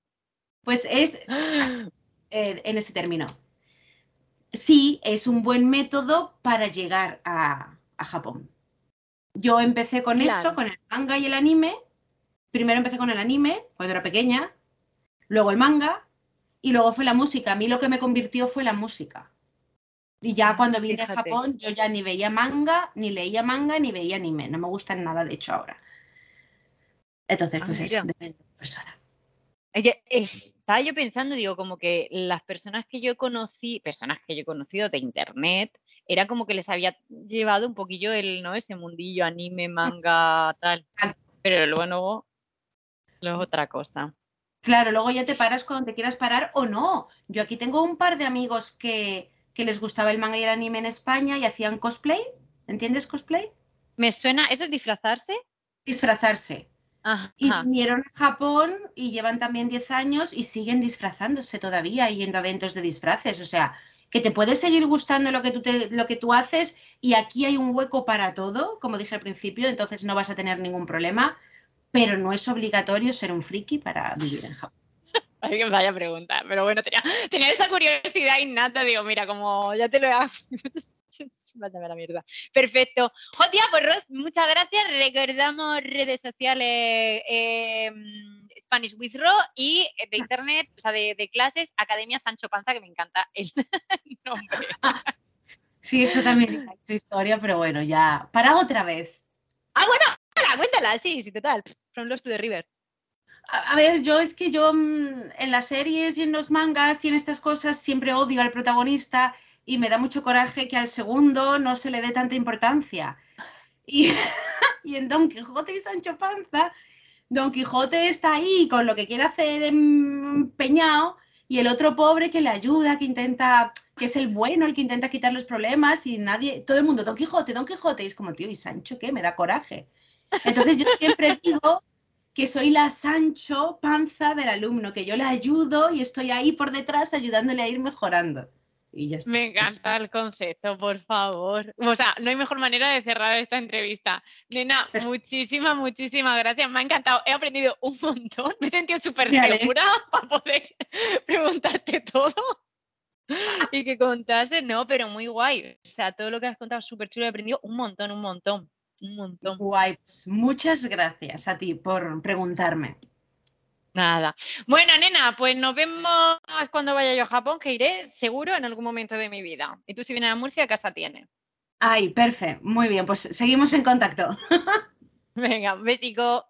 Pues es eh, [gasps] en ese término. Sí, es un buen método para llegar a, a Japón. Yo empecé con Claro. eso, con el manga y el anime. Primero empecé con el anime, cuando era pequeña, luego el manga y luego fue la música. A mí lo que me convirtió fue la música. Y ya Ah, cuando vine fíjate. a Japón, yo ya ni veía manga, ni leía manga, ni veía anime. No me gustan nada, de hecho, ahora. Entonces, Ah, pues eso, mira. depende de la persona. Estaba yo pensando, digo, como que las personas que yo conocí, personas que yo he conocido de internet, era como que les había llevado un poquillo el, ¿no? Ese mundillo, anime, manga, tal. Pero luego, luego es otra cosa. Claro, luego ya te paras cuando te quieras parar o no. Yo aquí tengo un par de amigos que, que les gustaba el manga y el anime en España y hacían cosplay. ¿Entiendes cosplay? Me suena, ¿eso es disfrazarse? Disfrazarse. Ajá. Y vinieron a Japón y llevan también 10 años y siguen disfrazándose todavía, yendo a eventos de disfraces. O sea, que te puede seguir gustando lo que tú, te- lo que tú haces y aquí hay un hueco para todo, como dije al principio, entonces no vas a tener ningún problema, pero no es obligatorio ser un friki para vivir en Japón. [laughs] Vaya pregunta. Pero bueno, tenía, tenía esa curiosidad innata. Digo, mira, como ya te lo he. [laughs] [laughs] A la mierda. Perfecto. Jotia, pues Ros, muchas gracias. Recordamos redes sociales eh, Spanish with Ro y de internet, o sea, de, de clases, Academia Sancho Panza, que me encanta el [laughs] nombre. Sí, eso también es su historia, pero bueno, ya. Para otra vez. Ah, bueno, cuéntala, cuéntala, sí, sí, total. From Lost to the River. A, a ver, yo es que yo mm, en las series y en los mangas y en estas cosas siempre odio al protagonista y me da mucho coraje que al segundo no se le dé tanta importancia. Y, [laughs] y en Don Quijote y Sancho Panza, Don Quijote está ahí con lo que quiere hacer empeñado y el otro pobre que le ayuda, que intenta, que es el bueno, el que intenta quitar los problemas y nadie, todo el mundo, Don Quijote, Don Quijote, y es como, tío, ¿y Sancho qué? Me da coraje. Entonces yo siempre [laughs] digo que soy la Sancho Panza del alumno, que yo le ayudo y estoy ahí por detrás ayudándole a ir mejorando. Me encanta el concepto, por favor. O sea, no hay mejor manera de cerrar esta entrevista. Nena, muchísimas, muchísimas gracias. Me ha encantado. He aprendido un montón. Me he sentido súper segura [laughs] para poder preguntarte todo y que contaste. No, pero muy guay. O sea, todo lo que has contado súper chulo. He aprendido un montón, un montón, un montón. Guay. Pues muchas gracias a ti por preguntarme. Nada. Bueno, nena, pues nos vemos cuando vaya yo a Japón, que iré seguro en algún momento de mi vida. Y tú si vienes a Murcia, casa tienes. Ay, perfecto. Muy bien, pues seguimos en contacto. [laughs] Venga, besico.